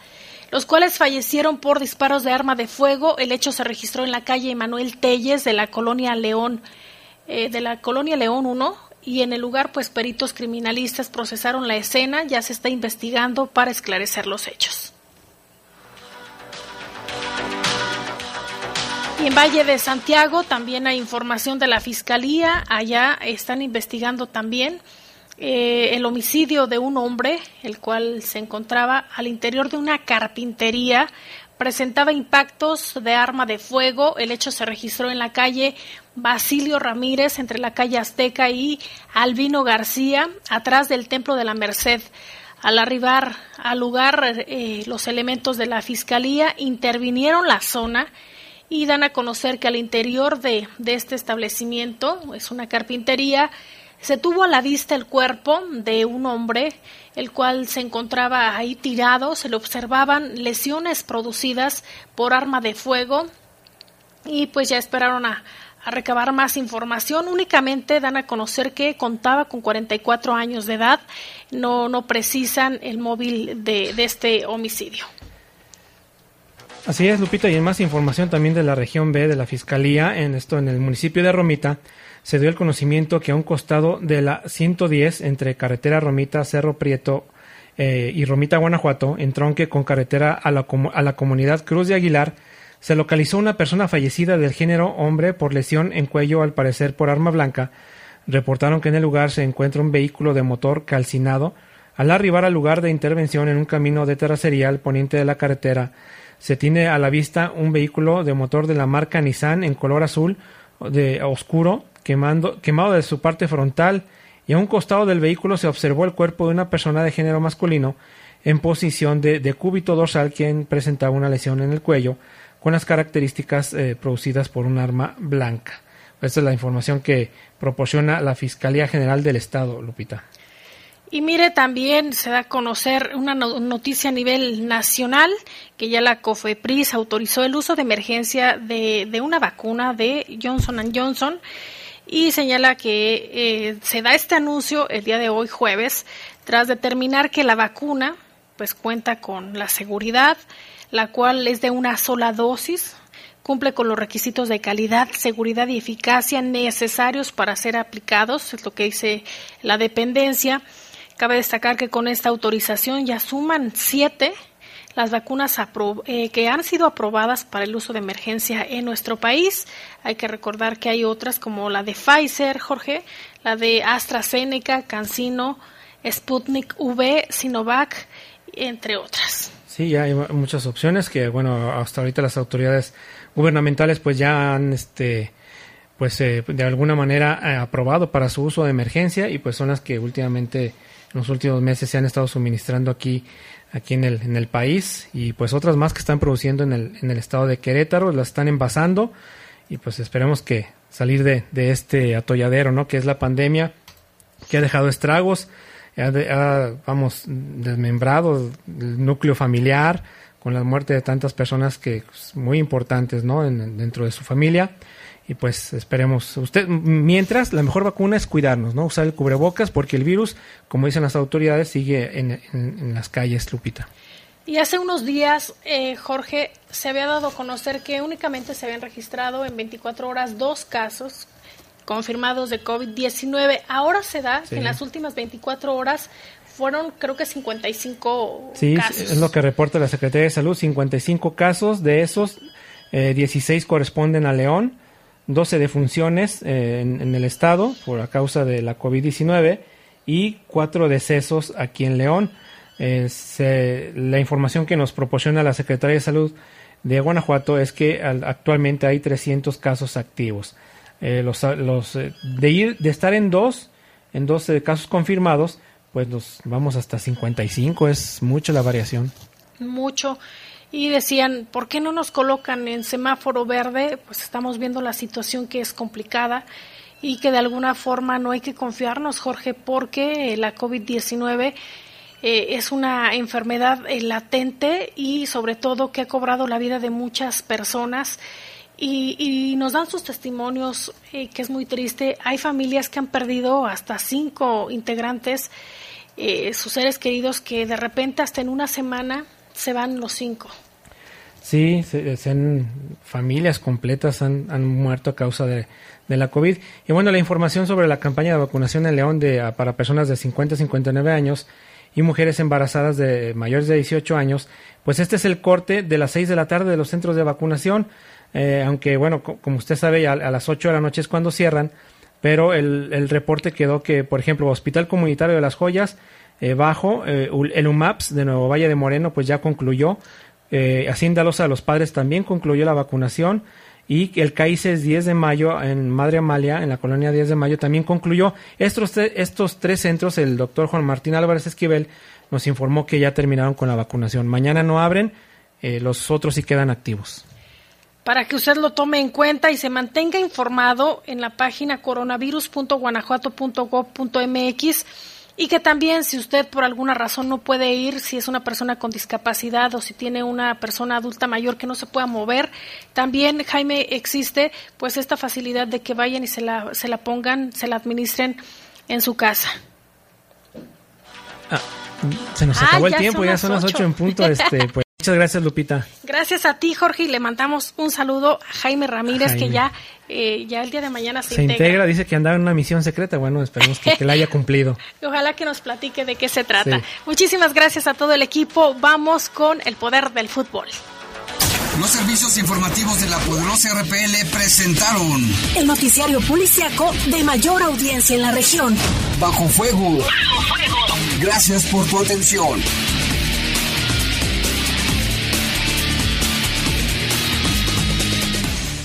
los cuales fallecieron por disparos de arma de fuego. El hecho se registró en la calle Manuel Telles de la colonia León, eh, de la colonia León 1, y en el lugar, pues peritos criminalistas procesaron la escena, ya se está investigando para esclarecer los hechos. En Valle de Santiago también hay información de la Fiscalía. Allá están investigando también eh, el homicidio de un hombre, el cual se encontraba al interior de una carpintería, presentaba impactos de arma de fuego. El hecho se registró en la calle Basilio Ramírez, entre la calle Azteca y Albino García, atrás del Templo de la Merced. Al arribar al lugar, eh, los elementos de la Fiscalía intervinieron la zona y dan a conocer que al interior de, de este establecimiento, es una carpintería, se tuvo a la vista el cuerpo de un hombre, el cual se encontraba ahí tirado, se le observaban lesiones producidas por arma de fuego y pues ya esperaron a, a recabar más información. Únicamente dan a conocer que contaba con 44 años de edad, no, no precisan el móvil de, de este homicidio. Así es, Lupita, y en más información también de la región B de la Fiscalía, en esto en el municipio de Romita, se dio el conocimiento que a un costado de la 110 entre carretera Romita, Cerro Prieto eh, y Romita, Guanajuato, en tronque con carretera a la, a la comunidad Cruz de Aguilar, se localizó una persona fallecida del género hombre por lesión en cuello, al parecer por arma blanca. Reportaron que en el lugar se encuentra un vehículo de motor calcinado. Al arribar al lugar de intervención en un camino de terracería al poniente de la carretera, se tiene a la vista un vehículo de motor de la marca Nissan en color azul de oscuro, quemando, quemado de su parte frontal, y a un costado del vehículo se observó el cuerpo de una persona de género masculino en posición de, de cúbito dorsal quien presentaba una lesión en el cuello con las características eh, producidas por un arma blanca. Esta es la información que proporciona la Fiscalía General del Estado, Lupita. Y mire, también se da a conocer una noticia a nivel nacional que ya la COFEPRIS autorizó el uso de emergencia de, de una vacuna de Johnson Johnson y señala que eh, se da este anuncio el día de hoy jueves tras determinar que la vacuna pues cuenta con la seguridad, la cual es de una sola dosis, cumple con los requisitos de calidad, seguridad y eficacia necesarios para ser aplicados, es lo que dice la dependencia. Cabe destacar que con esta autorización ya suman siete las vacunas eh, que han sido aprobadas para el uso de emergencia en nuestro país. Hay que recordar que hay otras como la de Pfizer, Jorge, la de AstraZeneca, CanSino, Sputnik V, Sinovac, entre otras. Sí, ya hay muchas opciones que, bueno, hasta ahorita las autoridades gubernamentales pues ya han, este, pues eh, de alguna manera eh, aprobado para su uso de emergencia y pues son las que últimamente en los últimos meses se han estado suministrando aquí aquí en el, en el país y pues otras más que están produciendo en el, en el estado de Querétaro, las están envasando y pues esperemos que salir de, de este atolladero, ¿no? Que es la pandemia que ha dejado estragos, ha, ha, vamos, desmembrado el núcleo familiar con la muerte de tantas personas que pues, muy importantes, ¿no? En, dentro de su familia y pues esperemos. Usted mientras la mejor vacuna es cuidarnos no usar el cubrebocas porque el virus como dicen las autoridades sigue en, en, en las calles Lupita. Y hace unos días eh, Jorge se había dado a conocer que únicamente se habían registrado en 24 horas dos casos confirmados de COVID-19 ahora se da sí. que en las últimas 24 horas fueron creo que 55 sí, casos. es lo que reporta la Secretaría de Salud. 55 casos de esos eh, 16 corresponden a León 12 defunciones eh, en, en, el estado por a causa de la COVID-19 y cuatro decesos aquí en León. Eh, la información que nos proporciona la Secretaría de Salud de Guanajuato es que al, actualmente hay 300 casos activos. Eh, los, los, de, ir, de estar en dos, en 12 casos confirmados, pues nos vamos hasta 55, es mucho la variación. Mucho y decían, ¿por qué no nos colocan en semáforo verde? Pues estamos viendo la situación que es complicada y que de alguna forma no hay que confiarnos, Jorge, porque la COVID-19 eh, es una enfermedad eh, latente y sobre todo que ha cobrado la vida de muchas personas. Y, y nos dan sus testimonios, eh, que es muy triste. Hay familias que han perdido hasta cinco integrantes, sus seres queridos, que de repente hasta en una semana se van los cinco. Sí, se, familias completas han, han, muerto a causa de, de, la COVID. Y bueno, la información sobre la campaña de vacunación en León de, para personas de 50 a 59 años y mujeres embarazadas de mayores de 18 años, pues este es el corte de las 6 de la tarde de los centros de vacunación. Eh, aunque bueno, co como usted sabe, a, a, las 8 de la noche es cuando cierran. pero el, el reporte quedó que, por ejemplo, Hospital Comunitario de las Joyas, eh, bajo, eh, el UMAPS de Nuevo Valle de Moreno, pues ya concluyó. Eh, Hacienda de los Padres también concluyó la vacunación. Y el CAICES 10 de mayo en Madre Amalia, en la colonia 10 de mayo, también concluyó. Estos, estos tres centros, el doctor Juan Martín Álvarez Esquivel nos informó que ya terminaron con la vacunación. Mañana no abren, eh, los otros sí quedan activos. para que usted lo tome en cuenta y se mantenga informado en la página coronavirus.guanajuato.gov.mx y que también si usted por alguna razón no puede ir, si es una persona con discapacidad o si tiene una persona adulta mayor que no se pueda mover, también Jaime existe pues esta facilidad de que vayan y se la, se la pongan, se la administren en su casa. Ah, se nos Ah, acabó el ya tiempo, ya son las ocho. 8 en punto. Este, pues, muchas gracias, Lupita. Gracias a ti, Jorge, y le mandamos un saludo a Jaime Ramírez, que Jaime. ya, eh, ya el día de mañana se, Se integra, dice que andaba en una misión secreta. Bueno, esperemos que, que la haya cumplido. Y Ojalá que nos platique de qué se trata. Sí. Muchísimas gracias a todo el equipo. Vamos con el poder del fútbol. Los servicios informativos de la poderosa RPL presentaron El noticiario policiaco de mayor audiencia en la región. Bajo Fuego. Gracias por tu atención.